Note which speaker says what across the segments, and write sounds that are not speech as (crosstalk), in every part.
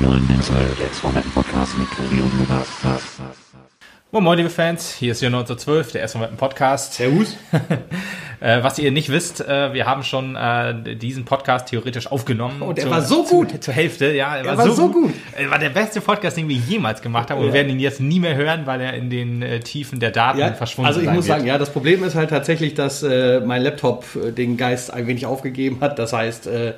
Speaker 1: neuen Podcast mit Tobi.
Speaker 2: Moin Moin, liebe Fans, hier ist Jahr 1912, der erste Podcast.
Speaker 3: Servus. (laughs)
Speaker 2: Äh, was ihr nicht wisst, äh, wir haben schon äh, diesen Podcast theoretisch aufgenommen.
Speaker 3: Und er war so gut.
Speaker 2: Zur, zur Hälfte, ja. Er,
Speaker 3: Er war so gut.
Speaker 2: Er war der beste Podcast, den wir jemals gemacht haben. Und wir
Speaker 3: Ja.
Speaker 2: werden ihn jetzt nie mehr hören, weil er in den Tiefen der Daten
Speaker 3: Ja,
Speaker 2: verschwunden
Speaker 3: also ich muss
Speaker 2: wird.
Speaker 3: sagen, ja, das Problem ist halt tatsächlich, dass äh, mein Laptop den Geist ein wenig aufgegeben hat. Das heißt, äh,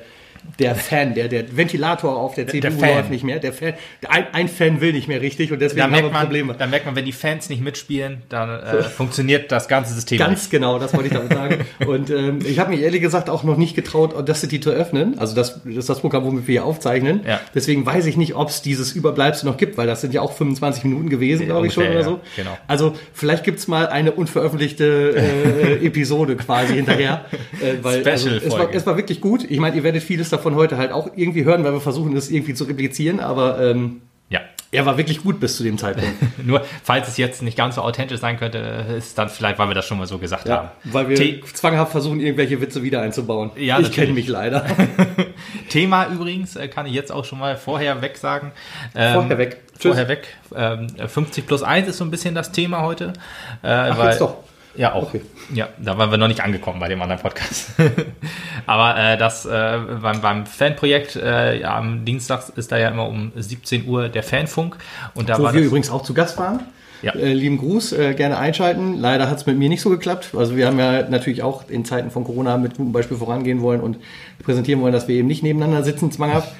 Speaker 3: der Fan, der, der Ventilator auf der CPU
Speaker 2: der Fan.
Speaker 3: läuft nicht mehr. Der Fan, ein, ein Fan will nicht mehr richtig und deswegen haben wir
Speaker 2: merkt, man,
Speaker 3: Probleme.
Speaker 2: da merkt man, wenn die Fans nicht mitspielen, dann äh, funktioniert das ganze System nicht.
Speaker 3: Ganz genau, das wollte ich damit sagen. (laughs) Und ähm, ich habe mich ehrlich gesagt auch noch nicht getraut, Audacity zu öffnen. Also das, das ist das Programm, womit wir hier aufzeichnen.
Speaker 2: Ja.
Speaker 3: Deswegen weiß ich nicht, ob es dieses Überbleibsel noch gibt, weil das sind ja auch 25 Minuten gewesen, glaube ich schon
Speaker 2: ungefähr,
Speaker 3: oder so.
Speaker 2: ja, genau.
Speaker 3: Also vielleicht gibt's mal eine unveröffentlichte äh, (laughs) Episode quasi hinterher. Äh, weil, also, es, war, es war wirklich gut. Ich meine, ihr werdet vieles davon heute halt auch irgendwie hören, weil wir versuchen, das irgendwie zu replizieren. Aber ähm,
Speaker 2: Ja.
Speaker 3: er war wirklich gut bis zu dem Zeitpunkt. (laughs)
Speaker 2: Nur, falls es jetzt nicht ganz so authentisch sein könnte, ist dann vielleicht, weil wir das schon mal so gesagt haben.
Speaker 3: Ja, weil wir
Speaker 2: The
Speaker 3: zwanghaft versuchen, irgendwelche Witze wieder einzubauen.
Speaker 2: Ja,
Speaker 3: ich kenne mich leider. (laughs)
Speaker 2: Thema übrigens, äh, kann ich jetzt auch schon mal vorher weg sagen. Ähm,
Speaker 3: Vorher weg. Tschüss.
Speaker 2: Vorher weg. Ähm, 50 plus 1 ist so ein bisschen das Thema heute. Äh, Ach,
Speaker 3: jetzt doch.
Speaker 2: Ja, auch.
Speaker 3: Okay.
Speaker 2: Ja, da waren wir noch nicht angekommen bei dem anderen Podcast. (laughs) Aber äh, das äh, beim, beim Fanprojekt äh, ja, am Dienstag ist da ja immer um 17 Uhr der Fanfunk. Und da
Speaker 3: Wo
Speaker 2: war
Speaker 3: wir übrigens auch zu Gast waren.
Speaker 2: Ja.
Speaker 3: Äh, lieben Gruß, äh, gerne einschalten. Leider hat es mit mir nicht so geklappt. Also wir haben ja natürlich auch in Zeiten von Corona mit gutem Beispiel vorangehen wollen und präsentieren wollen, dass wir eben nicht nebeneinander sitzen, zwanghaft.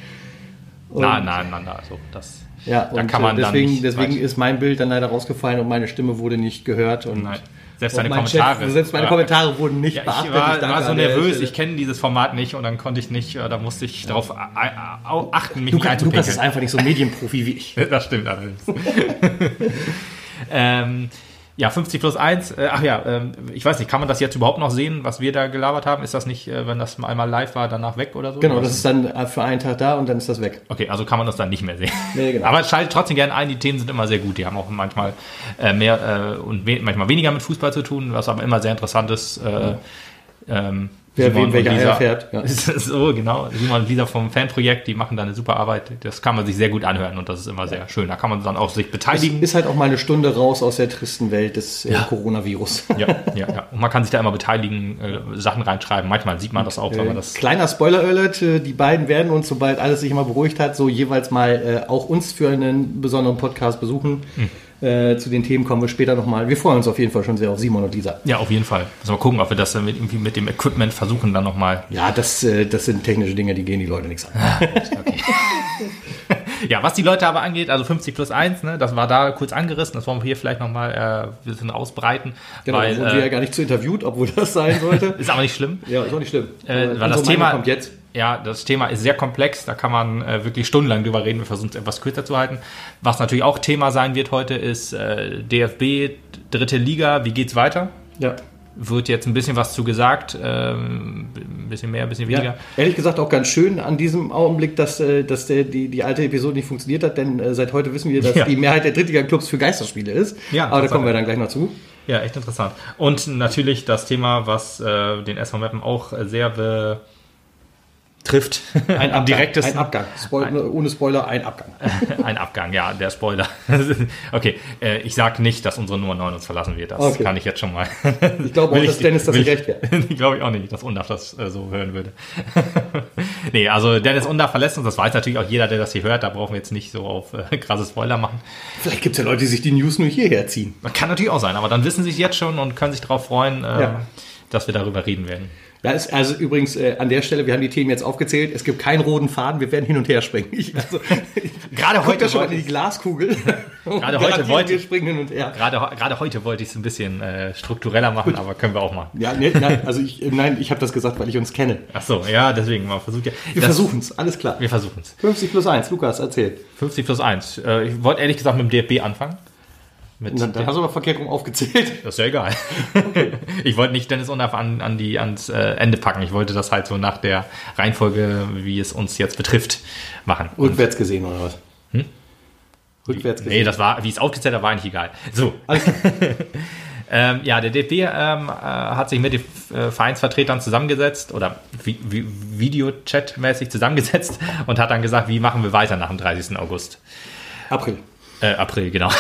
Speaker 3: Und,
Speaker 2: na, na, na, na, so, das,
Speaker 3: Ja,
Speaker 2: da
Speaker 3: und
Speaker 2: kann man
Speaker 3: äh,
Speaker 2: dann
Speaker 3: deswegen,
Speaker 2: nicht
Speaker 3: deswegen ist mein Bild dann leider rausgefallen und meine Stimme wurde nicht gehört. Und
Speaker 2: nein. Selbst deine Kommentare.
Speaker 3: Chat, selbst meine
Speaker 2: Ja.
Speaker 3: Kommentare wurden nicht
Speaker 2: Ja, ich
Speaker 3: beachtet.
Speaker 2: war,
Speaker 3: danke
Speaker 2: war so nervös, ich kenne dieses Format nicht und dann konnte ich nicht, äh, da musste ich darauf äh, äh, achten, mich nicht
Speaker 3: Lukas, ist einfach nicht so Medienprofi wie ich. (laughs)
Speaker 2: Das stimmt allerdings. (laughs) ähm, ja, 50 plus 1. Äh, ach ja, ähm, ich weiß nicht, kann man das jetzt überhaupt noch sehen, was wir da gelabert haben? Ist das nicht, äh, wenn das einmal live war, danach weg oder so?
Speaker 3: Genau,
Speaker 2: Oder
Speaker 3: das ist dann äh, für einen Tag da und dann ist das weg.
Speaker 2: Okay, also kann man das dann nicht mehr sehen.
Speaker 3: Nee, genau. (laughs)
Speaker 2: Aber schaltet trotzdem gerne ein, die Themen sind immer sehr gut. Die haben auch manchmal äh, mehr äh, und we manchmal weniger mit Fußball zu tun, was aber immer sehr interessant ist. Äh, ähm,
Speaker 3: Wer wem welche Eier
Speaker 2: Lisa-
Speaker 3: fährt, (laughs) ja.
Speaker 2: so, genau. Simon und Lisa vom Fanprojekt, die machen da eine super Arbeit. Das kann man sich sehr gut anhören und das ist immer sehr schön. Da kann man dann auch sich beteiligen.
Speaker 3: Ist halt auch mal eine Stunde raus aus der tristen Welt des äh,
Speaker 2: Ja.
Speaker 3: Coronavirus. (laughs)
Speaker 2: Ja, ja, ja. Und man kann sich da immer beteiligen, äh, Sachen reinschreiben. Manchmal sieht man das auch, wenn man das.
Speaker 3: Kleiner Spoiler-Alert, äh, die beiden werden uns, sobald alles sich mal beruhigt hat, so jeweils mal äh, auch uns für einen besonderen Podcast besuchen.
Speaker 2: Hm.
Speaker 3: Äh, zu den Themen kommen wir später nochmal. Wir freuen uns auf jeden Fall schon sehr auf Simon und Lisa.
Speaker 2: Ja, auf jeden Fall. Müssen wir gucken, ob wir das dann mit, irgendwie mit dem Equipment versuchen, dann nochmal.
Speaker 3: Ja, das, äh, das sind technische Dinge, die gehen die Leute nichts an. (laughs)
Speaker 2: Ja, was die Leute aber angeht, also 50 plus 1, ne, das war da kurz angerissen, das wollen wir hier vielleicht nochmal äh, ein bisschen ausbreiten.
Speaker 3: Genau,
Speaker 2: weil,
Speaker 3: wurden wir ja
Speaker 2: äh,
Speaker 3: gar nicht zu interviewt, obwohl das sein sollte. (laughs)
Speaker 2: ist aber nicht schlimm.
Speaker 3: ja, ist auch nicht schlimm.
Speaker 2: Weil das Thema
Speaker 3: kommt jetzt.
Speaker 2: Ja, das Thema ist sehr komplex, da kann man äh, wirklich stundenlang drüber reden. Wir versuchen es etwas kürzer zu halten. Was natürlich auch Thema sein wird heute, ist äh, DFB, dritte Liga, wie geht's weiter?
Speaker 3: Ja.
Speaker 2: Wird jetzt ein bisschen was zu gesagt, ähm, ein bisschen mehr, ein bisschen weniger.
Speaker 3: Ja, ehrlich gesagt auch ganz schön an diesem Augenblick, dass, äh, dass der, die, die alte Episode nicht funktioniert hat, denn äh, seit heute wissen wir, dass
Speaker 2: Ja.
Speaker 3: die Mehrheit der Drittliga-Clubs für Geisterspiele ist.
Speaker 2: Ja,
Speaker 3: Aber da kommen wir dann gleich noch zu.
Speaker 2: Ja, echt interessant. Und natürlich das Thema, was äh, den SV Meppen auch sehr betrifft.
Speaker 3: Ein
Speaker 2: Am direktesten.
Speaker 3: Ein Abgang. Spoil ohne Spoiler, ein Abgang. (laughs)
Speaker 2: Ein Abgang, ja, der Spoiler. (laughs) okay, äh, ich sag nicht, dass unsere Nummer 9 uns verlassen wird. Das
Speaker 3: Okay.
Speaker 2: kann ich jetzt schon mal. (laughs)
Speaker 3: Ich glaube auch, dass Dennis das nicht recht wäre.
Speaker 2: ich glaube ich auch nicht, dass Undaf das äh, so hören würde. nee, also Dennis Undaf verlässt uns. Das weiß natürlich auch jeder, der das hier hört. Da brauchen wir jetzt nicht so auf äh, krasse Spoiler machen.
Speaker 3: Vielleicht gibt es ja Leute, die sich die News nur hierher ziehen.
Speaker 2: Kann natürlich auch sein, aber dann wissen sie es jetzt schon und können sich darauf freuen,
Speaker 3: Ja.
Speaker 2: dass wir darüber reden werden.
Speaker 3: Ja, ist also übrigens äh, an der Stelle, wir haben die Themen jetzt aufgezählt. Es gibt keinen roten Faden, wir werden hin und her springen. Ich, also, (laughs)
Speaker 2: Gerade heute
Speaker 3: da schon mal
Speaker 2: wollte
Speaker 3: in die Glaskugel. (laughs)
Speaker 2: Gerade heute wollte ich-
Speaker 3: springen hin und her.
Speaker 2: Gerade, gerade heute wollte ich es ein bisschen äh, struktureller machen, aber können wir auch mal.
Speaker 3: Ja, nee, nein, also ich, äh, nein, ich habe das gesagt, weil ich uns kenne.
Speaker 2: Ach so, ja, deswegen, man versucht ja.
Speaker 3: Wir versuchen es, alles klar.
Speaker 2: Wir versuchen es.
Speaker 3: 50 plus 1, Lukas, erzähl.
Speaker 2: 50 plus 1. Äh, ich wollte ehrlich gesagt mit dem DFB anfangen. Mit
Speaker 3: Dann, dann hast du aber verkehrt rum aufgezählt. (laughs)
Speaker 2: das ist ja egal. (laughs) ich wollte nicht Dennis Undaff an, an die, ans äh, Ende packen. Ich wollte das halt so nach der Reihenfolge, wie es uns jetzt betrifft, machen. Und,
Speaker 3: Rückwärts gesehen oder was? Rückwärts gesehen.
Speaker 2: nee, das war, wie es aufgezählt war, war eigentlich egal. So,
Speaker 3: klar. (laughs)
Speaker 2: Ähm, ja, der DFB ähm, äh, hat sich mit den äh, Vereinsvertretern zusammengesetzt oder vi vi Videochat-mäßig zusammengesetzt und hat dann gesagt, wie machen wir weiter nach dem 30. August.
Speaker 3: April.
Speaker 2: Äh, April, genau.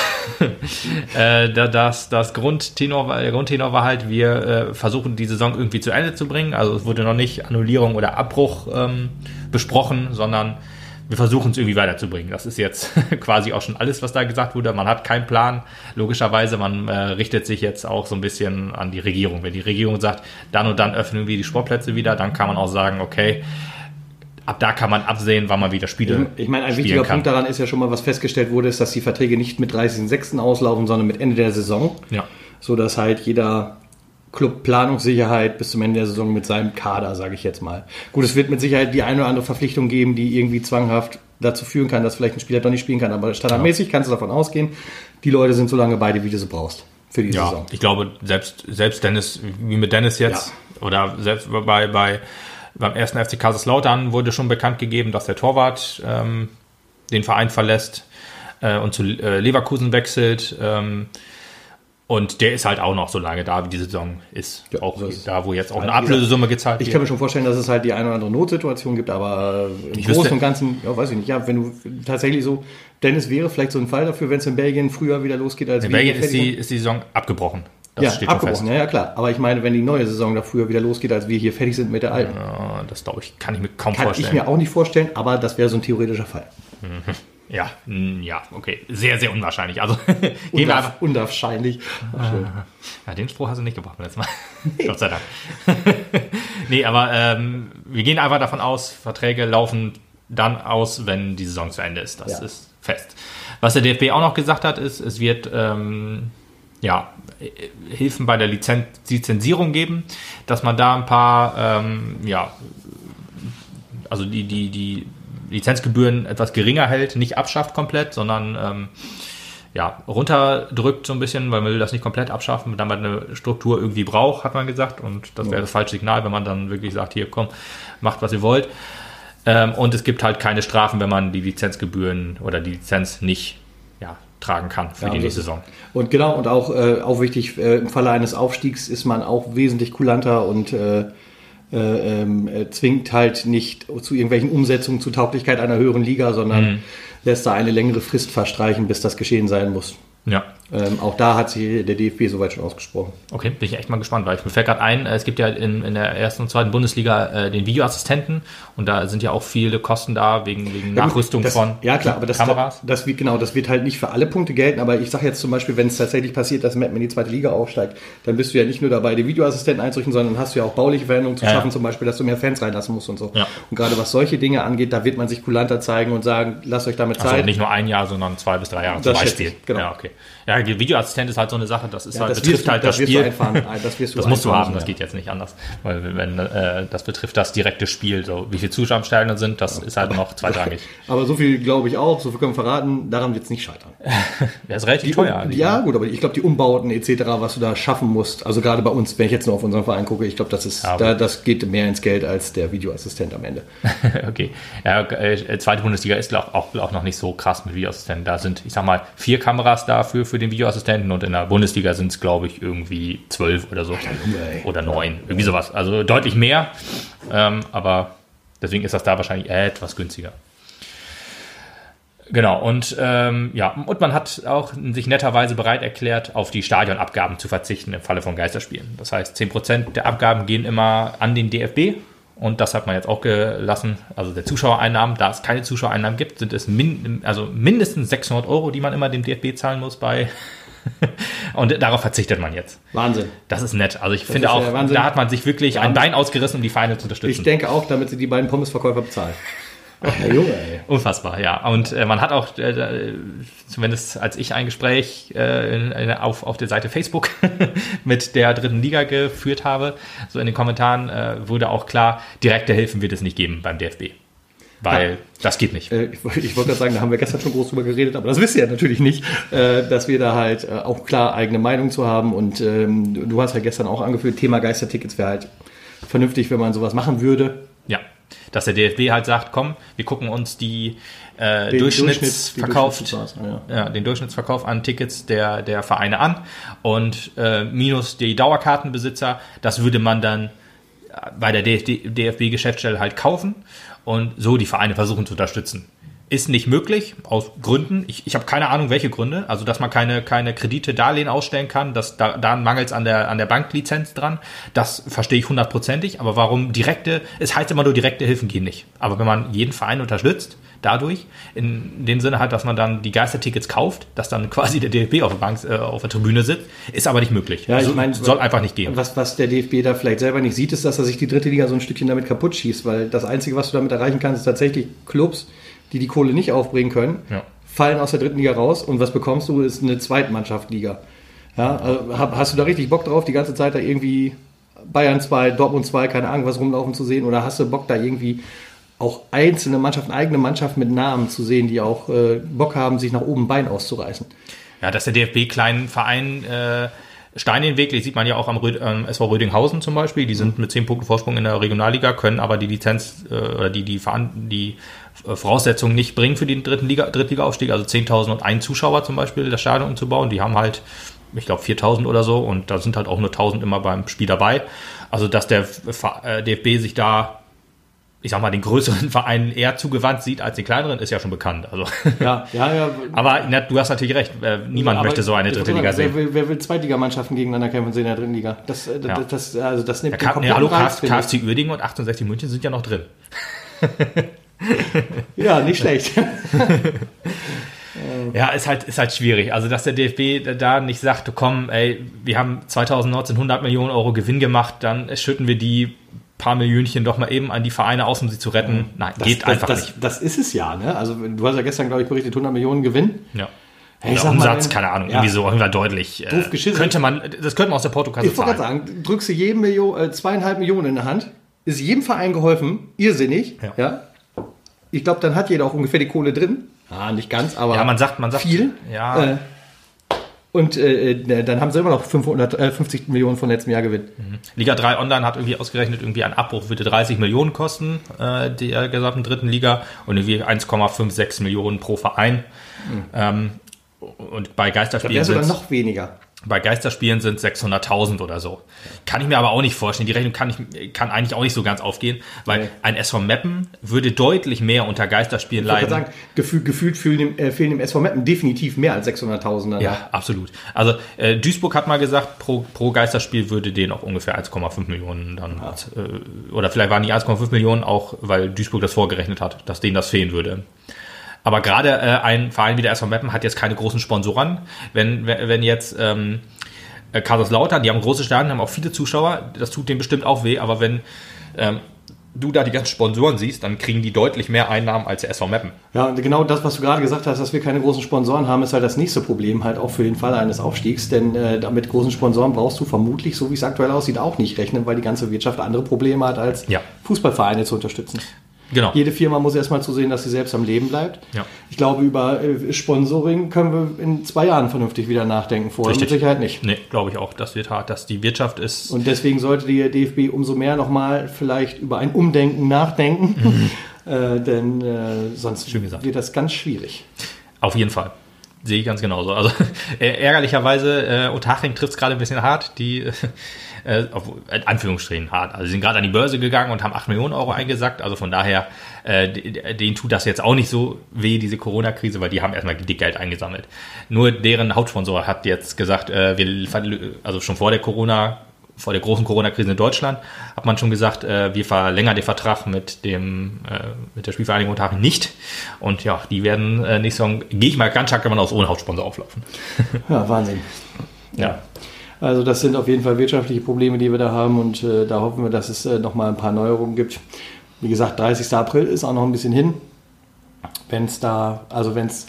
Speaker 2: (laughs) äh, das, das Grundtenor, war, der Grundtenor war halt, wir äh, versuchen die Saison irgendwie zu Ende zu bringen. Also es wurde noch nicht Annullierung oder Abbruch ähm, besprochen, sondern wir versuchen es irgendwie weiterzubringen. Das ist jetzt (laughs) quasi auch schon alles, was da gesagt wurde. Man hat keinen Plan. Logischerweise, man äh, richtet sich jetzt auch so ein bisschen an die Regierung. Wenn die Regierung sagt, dann und dann öffnen wir die Sportplätze wieder, dann kann man auch sagen, okay, ab da kann man absehen, wann man wieder Spiele
Speaker 3: Ich meine, ein wichtiger
Speaker 2: kann.
Speaker 3: Punkt daran ist ja schon mal, was festgestellt wurde, ist, dass die Verträge nicht mit 30.06. auslaufen, sondern mit Ende der Saison.
Speaker 2: Ja.
Speaker 3: So dass halt jeder Club Planungssicherheit bis zum Ende der Saison mit seinem Kader, sage ich jetzt mal. Gut, es wird mit Sicherheit die eine oder andere Verpflichtung geben, die irgendwie zwanghaft dazu führen kann, dass vielleicht ein Spieler doch nicht spielen kann, aber standardmäßig kannst du davon ausgehen, die Leute sind so lange bei dir, wie du sie brauchst für die
Speaker 2: Ja,
Speaker 3: Saison.
Speaker 2: ich glaube, selbst, selbst Dennis, wie mit Dennis jetzt, oder selbst bei, bei, beim ersten FC Kaiserslautern wurde schon bekannt gegeben, dass der Torwart ähm, den Verein verlässt äh, und zu äh, Leverkusen wechselt. Ähm, und der ist halt auch noch so lange da, wie die Saison ist.
Speaker 3: Ja,
Speaker 2: auch
Speaker 3: ist-
Speaker 2: da, wo jetzt auch eine
Speaker 3: gesagt,
Speaker 2: Ablösesumme gezahlt
Speaker 3: Ich
Speaker 2: wird.
Speaker 3: kann mir schon vorstellen, dass es halt die eine oder andere Notsituation gibt, aber im
Speaker 2: Ich
Speaker 3: Großen und Ganzen, ja, weiß ich nicht, ja, wenn du tatsächlich so, Dennis wäre vielleicht so ein Fall dafür, wenn es in Belgien früher wieder losgeht als
Speaker 2: In Belgien ist die, ist die Saison abgebrochen. Das
Speaker 3: ja, abgebrochen, ja, ja, klar. Aber ich meine, wenn die neue Saison da früher wieder losgeht, als wir hier fertig sind mit der alten.
Speaker 2: Ja, das glaube ich, kann ich mir kaum
Speaker 3: Kann
Speaker 2: vorstellen.
Speaker 3: ich mir auch nicht vorstellen, aber das wäre so ein theoretischer Fall.
Speaker 2: ja, mh, ja, okay. Sehr, sehr unwahrscheinlich. Also (laughs) gehen wir einfach.
Speaker 3: Unwahrscheinlich. Schön.
Speaker 2: Ja, den Spruch hast du nicht gebracht beim letzten Mal. (laughs) Gott sei Dank. (laughs) nee, aber ähm, wir gehen einfach davon aus, Verträge laufen dann aus, wenn die Saison zu Ende ist. Das
Speaker 3: Ja.
Speaker 2: ist fest. Was der DFB auch noch gesagt hat, ist, es wird ähm, ja, Hilfen bei der Lizen Lizenzierung geben, dass man da ein paar, ähm, ja, also die, die, die Lizenzgebühren etwas geringer hält, nicht abschafft komplett, sondern ähm, ja, runterdrückt so ein bisschen, weil man will das nicht komplett abschaffen, damit man eine Struktur irgendwie braucht, hat man gesagt. Und das wäre das falsche Signal, wenn man dann wirklich sagt, hier komm, macht was ihr wollt. Ähm, und es gibt halt keine Strafen, wenn man die Lizenzgebühren oder die Lizenz nicht ja, tragen kann für
Speaker 3: Ja,
Speaker 2: die nächste
Speaker 3: das-
Speaker 2: Saison.
Speaker 3: Und genau, und auch, äh, auch wichtig, äh, im Falle eines Aufstiegs ist man auch wesentlich kulanter und äh, äh, ähm, äh, zwingt halt nicht zu irgendwelchen Umsetzungen zu Tauglichkeit einer höheren Liga, sondern
Speaker 2: Mhm.
Speaker 3: lässt da eine längere Frist verstreichen, bis das geschehen sein muss.
Speaker 2: Ja.
Speaker 3: Ähm, auch da hat sich der DFB soweit schon ausgesprochen.
Speaker 2: Okay, bin ich echt mal gespannt, weil ich mir fällt gerade ein, äh, es gibt ja in, in der ersten und zweiten Bundesliga äh, den Videoassistenten und da sind ja auch viele Kosten da wegen, wegen Nachrüstung
Speaker 3: das,
Speaker 2: von
Speaker 3: ja klar, aber das,
Speaker 2: Kameras.
Speaker 3: Das, wird genau, das wird halt nicht für alle Punkte gelten. Aber ich sage jetzt zum Beispiel, wenn es tatsächlich passiert, dass Meppen in die zweite Liga aufsteigt, dann bist du ja nicht nur dabei, die Videoassistenten einzurichten, sondern hast du ja auch bauliche Veränderungen zu
Speaker 2: Ja,
Speaker 3: schaffen,
Speaker 2: ja.
Speaker 3: zum Beispiel, dass du mehr Fans reinlassen musst und so.
Speaker 2: Ja.
Speaker 3: Und gerade was solche Dinge angeht, da wird man sich kulanter zeigen und sagen, lasst euch damit
Speaker 2: Also
Speaker 3: Zeit.
Speaker 2: nicht nur ein Jahr, sondern zwei bis drei Jahre zum
Speaker 3: Das schätze
Speaker 2: Beispiel.
Speaker 3: ich, genau.
Speaker 2: Ja, okay. Ja, die Videoassistent ist halt so eine Sache, das ist
Speaker 3: Ja,
Speaker 2: halt,
Speaker 3: das
Speaker 2: betrifft
Speaker 3: du-
Speaker 2: halt
Speaker 3: das
Speaker 2: das, Spiel.
Speaker 3: einfahren. Das
Speaker 2: das musst du haben, das geht jetzt nicht anders. Weil wenn äh, das betrifft das direkte Spiel, so wie viele Zuschauer Stadion sind, das ist halt noch zweitrangig. (laughs)
Speaker 3: aber so viel glaube ich auch, so viel können wir verraten, daran wird es nicht scheitern. (laughs)
Speaker 2: Das ist relativ teuer.
Speaker 3: Um, ja, gut, aber ich glaube, die Umbauten etc., was du da schaffen musst, also gerade bei uns, wenn ich jetzt nur auf unseren Verein gucke, ich glaube, das ist,
Speaker 2: Ja,
Speaker 3: da, das geht mehr ins Geld als der Videoassistent am Ende. (laughs)
Speaker 2: okay. Ja, äh, zweite Bundesliga ist auch, auch, auch noch nicht so krass mit Videoassistenten. Da sind, ich sag mal, vier Kameras dafür für den Videoassistenten und in der Bundesliga sind es, glaube ich, irgendwie zwölf oder so. Oder neun. Irgendwie sowas. Also deutlich mehr. Ähm, aber deswegen ist das da wahrscheinlich etwas günstiger. Genau, und ähm, ja, und man hat auch sich netterweise bereit erklärt, auf die Stadionabgaben zu verzichten im Falle von Geisterspielen. Das heißt, 10% der Abgaben gehen immer an den DFB und das hat man jetzt auch gelassen. Also der Zuschauereinnahmen, da es keine Zuschauereinnahmen gibt, sind es min also mindestens 600 Euro, die man immer dem DFB zahlen muss bei. (laughs) und darauf verzichtet man jetzt.
Speaker 3: Wahnsinn.
Speaker 2: Das ist nett. Also ich finde
Speaker 3: ist
Speaker 2: auch,
Speaker 3: Wahnsinn.
Speaker 2: da hat man sich wirklich ein Bein ausgerissen, um die Vereine zu
Speaker 3: Ich
Speaker 2: unterstützen.
Speaker 3: denke auch, damit sie die beiden Pommesverkäufer bezahlen. Der Junge, ey.
Speaker 2: Unfassbar, ja. Und äh, man hat auch, äh, zumindest als ich ein Gespräch äh, in- in- auf, auf der Seite Facebook (laughs) mit der dritten Liga geführt habe, so in den Kommentaren äh, wurde auch klar, direkte Hilfen wird es nicht geben beim DFB. Weil das geht nicht.
Speaker 3: Äh, Ich, wollte- gerade sagen, da haben wir gestern schon groß drüber geredet, aber das wisst ihr ja natürlich nicht, äh, dass wir da halt äh, auch klar eigene Meinung zu haben. Und ähm, du- du hast ja gestern auch angeführt, Thema Geistertickets wäre halt vernünftig, wenn man sowas machen würde.
Speaker 2: Ja. Dass der DFB halt sagt, komm, wir gucken uns die äh,
Speaker 3: Den
Speaker 2: Durchschnittsverkauf,
Speaker 3: Durchschnitts- Durchschnittszahl,
Speaker 2: ja. den Durchschnittsverkauf an Tickets der, der Vereine an und äh, minus die Dauerkartenbesitzer, das würde man dann bei der DFB-Geschäftsstelle halt kaufen und so die Vereine versuchen zu unterstützen. Ist nicht möglich, aus Gründen. Ich, ich habe keine Ahnung, welche Gründe. Also, dass man keine, keine Kredite, Darlehen ausstellen kann, dass da, da mangelt es an der, an der Banklizenz dran. Das verstehe ich hundertprozentig. Aber warum direkte, es heißt immer nur, direkte Hilfen gehen nicht. Aber wenn man jeden Verein unterstützt, dadurch, in dem Sinne halt, dass man dann die Geistertickets kauft, dass dann quasi der DFB auf der, Bank, äh, auf der Tribüne sitzt, ist aber nicht möglich.
Speaker 3: Ja, ich
Speaker 2: also,
Speaker 3: mein,
Speaker 2: soll einfach nicht gehen.
Speaker 3: Was, was der DFB da vielleicht selber nicht sieht, ist, dass er sich die dritte Liga so ein Stückchen damit kaputt schießt, weil das Einzige, was du damit erreichen kannst, ist tatsächlich Clubs, die die Kohle nicht aufbringen können,
Speaker 2: Ja.
Speaker 3: fallen aus der dritten Liga raus und was bekommst du, ist eine Zweitmannschaftsliga. Ja, also hast du da richtig Bock drauf, die ganze Zeit da irgendwie Bayern 2, Dortmund 2, keine Ahnung, was rumlaufen zu sehen? Oder hast du Bock da irgendwie auch einzelne Mannschaften, eigene Mannschaften mit Namen zu sehen, die auch äh, Bock haben, sich nach oben Bein auszureißen?
Speaker 2: Ja, dass der DFB kleinen Verein äh, Steine in den Weg legt, sieht man ja auch am Röd, ähm, SV Rödinghausen zum Beispiel. Die sind mit 10 Punkten Vorsprung in der Regionalliga, können aber die Lizenz äh, oder die, die, die äh, Voraussetzungen nicht bringen für den dritten Liga, Drittliga-Aufstieg. Also 10.000 und ein Zuschauer zum Beispiel, das Stadion umzubauen. Die haben halt, ich glaube, 4.000 oder so und da sind halt auch nur 1.000 immer beim Spiel dabei. Also, dass der äh, DFB sich da ich sag mal, den größeren (laughs) Vereinen eher zugewandt sieht als den kleineren, ist ja schon bekannt. Also,
Speaker 3: Ja, ja, ja. (laughs)
Speaker 2: aber na, du hast natürlich recht. Äh, niemand
Speaker 3: Aber
Speaker 2: möchte so eine dritte Liga sehen.
Speaker 3: Wer will, wer will Zweitligamannschaften gegeneinander kämpfen sehen in der dritten Liga? Das, äh,
Speaker 2: Ja.
Speaker 3: das, also das nimmt
Speaker 2: Ja,
Speaker 3: den
Speaker 2: K nee,
Speaker 3: kompletten
Speaker 2: hallo, KF. KFC Uerdingen und 68 München sind ja noch drin. (laughs) (laughs)
Speaker 3: Ja, nicht schlecht. (laughs)
Speaker 2: Ja, ist halt, ist halt schwierig. Also, dass der DFB da nicht sagt, komm, ey, wir haben 2019 100 Millionen Euro Gewinn gemacht, dann schütten wir die paar Millionchen doch mal eben an die Vereine aus, um sie zu retten. Nein,
Speaker 3: Das,
Speaker 2: geht
Speaker 3: das,
Speaker 2: einfach
Speaker 3: das,
Speaker 2: nicht.
Speaker 3: Das ist es ja, ne? Also du hast ja gestern, glaube ich, berichtet, 100 Millionen Gewinn.
Speaker 2: Ja.
Speaker 3: Hey,
Speaker 2: Oder
Speaker 3: mal,
Speaker 2: Umsatz,
Speaker 3: wenn-
Speaker 2: keine Ahnung,
Speaker 3: ja.
Speaker 2: irgendwie so, irgendwie deutlich.
Speaker 3: Doof
Speaker 2: Äh,
Speaker 3: geschissen.
Speaker 2: könnte man, das könnte man aus der Portokasse
Speaker 3: Ich wollte gerade sagen, drückst du jedem Million, äh, zweieinhalb Millionen in der Hand, ist jedem Verein geholfen, irrsinnig,
Speaker 2: Ja.
Speaker 3: ja. Ich glaube, dann hat jeder auch ungefähr die Kohle drin. Ah, nicht ganz, aber
Speaker 2: Ja, man sagt, man sagt.
Speaker 3: viel.
Speaker 2: Ja.
Speaker 3: Äh, und äh, äh, dann haben sie immer noch 550 Millionen von letztem Jahr Gewinn.
Speaker 2: Liga 3 Online hat irgendwie ausgerechnet, irgendwie ein Abbruch würde 30 Millionen kosten, äh, der gesamten dritten Liga und irgendwie 1,56 Millionen pro Verein. Ähm, und bei
Speaker 3: Das
Speaker 2: Geisterspielen
Speaker 3: wäre sogar noch weniger.
Speaker 2: Bei Geisterspielen sind 600.000 oder so. Kann ich mir aber auch nicht vorstellen. Die Rechnung kann, ich, kann eigentlich auch nicht so ganz aufgehen, weil
Speaker 3: Nee.
Speaker 2: ein SV Meppen würde deutlich mehr unter Geisterspielen
Speaker 3: Ich
Speaker 2: leiden.
Speaker 3: sagen, gefühlt, gefühlt fehlen, dem, äh, fehlen dem SV Meppen definitiv mehr als 600.000. danach.
Speaker 2: Ja, absolut. Also äh, Duisburg hat mal gesagt, pro, pro Geisterspiel würde denen auch ungefähr 1,5 Millionen dann, äh, oder vielleicht waren die 1,5 Millionen auch, weil Duisburg das vorgerechnet hat, dass denen das fehlen würde. Aber gerade äh, ein Verein wie der SV Meppen hat jetzt keine großen Sponsoren. Wenn, wenn, jetzt ähm, äh, Kaiserslautern, die haben große Stadien, haben auch viele Zuschauer, das tut denen bestimmt auch weh, aber wenn ähm, du da die ganzen Sponsoren siehst, dann kriegen die deutlich mehr Einnahmen als der SV Meppen.
Speaker 3: Ja, und genau das, was du gerade gesagt hast, dass wir keine großen Sponsoren haben, ist halt das nächste Problem halt auch für den Fall eines Aufstiegs. Denn äh, damit großen Sponsoren brauchst du vermutlich, so wie es aktuell aussieht, auch nicht rechnen, weil die ganze Wirtschaft andere Probleme hat, als
Speaker 2: Ja.
Speaker 3: Fußballvereine zu unterstützen.
Speaker 2: Genau.
Speaker 3: Jede Firma muss erstmal zusehen, dass sie selbst am Leben bleibt.
Speaker 2: Ja.
Speaker 3: Ich glaube, über äh, Sponsoring können wir in zwei Jahren vernünftig wieder nachdenken. Vorher
Speaker 2: Richtig.
Speaker 3: mit Sicherheit nicht.
Speaker 2: Nee, glaube ich auch. Das wird hart, dass die Wirtschaft ist.
Speaker 3: Und deswegen sollte die DFB umso mehr nochmal vielleicht über ein Umdenken nachdenken. (laughs) äh, denn äh, sonst wird das ganz schwierig.
Speaker 2: Auf jeden Fall. Sehe ich ganz genauso. Also (laughs) äh, ärgerlicherweise, äh, Unterhaching trifft es gerade ein bisschen hart. Die, (laughs) äh, auf, in Anführungsstrichen hart. Also sie sind gerade an die Börse gegangen und haben 8 Millionen Euro eingesackt. Also von daher, äh, denen tut das jetzt auch nicht so weh, diese Corona-Krise, weil die haben erstmal dick Geld eingesammelt. Nur deren Hauptsponsor hat jetzt gesagt, äh, wir, also schon vor der Corona vor der großen Corona-Krise in Deutschland hat man schon gesagt, äh, wir verlängern den Vertrag mit dem äh, mit der Spielvereinigung Unterhaching nicht. Und ja, die werden äh, nicht sagen, gehe ich mal ganz stark davon aus, ohne Hauptsponsor auflaufen.
Speaker 3: Ja, Wahnsinn.
Speaker 2: Ja.
Speaker 3: Also das sind auf jeden Fall wirtschaftliche Probleme, die wir da haben und äh, da hoffen wir, dass es äh, nochmal ein paar Neuerungen gibt. Wie gesagt, 30. April ist auch noch ein bisschen hin. Wenn es da, also wenn es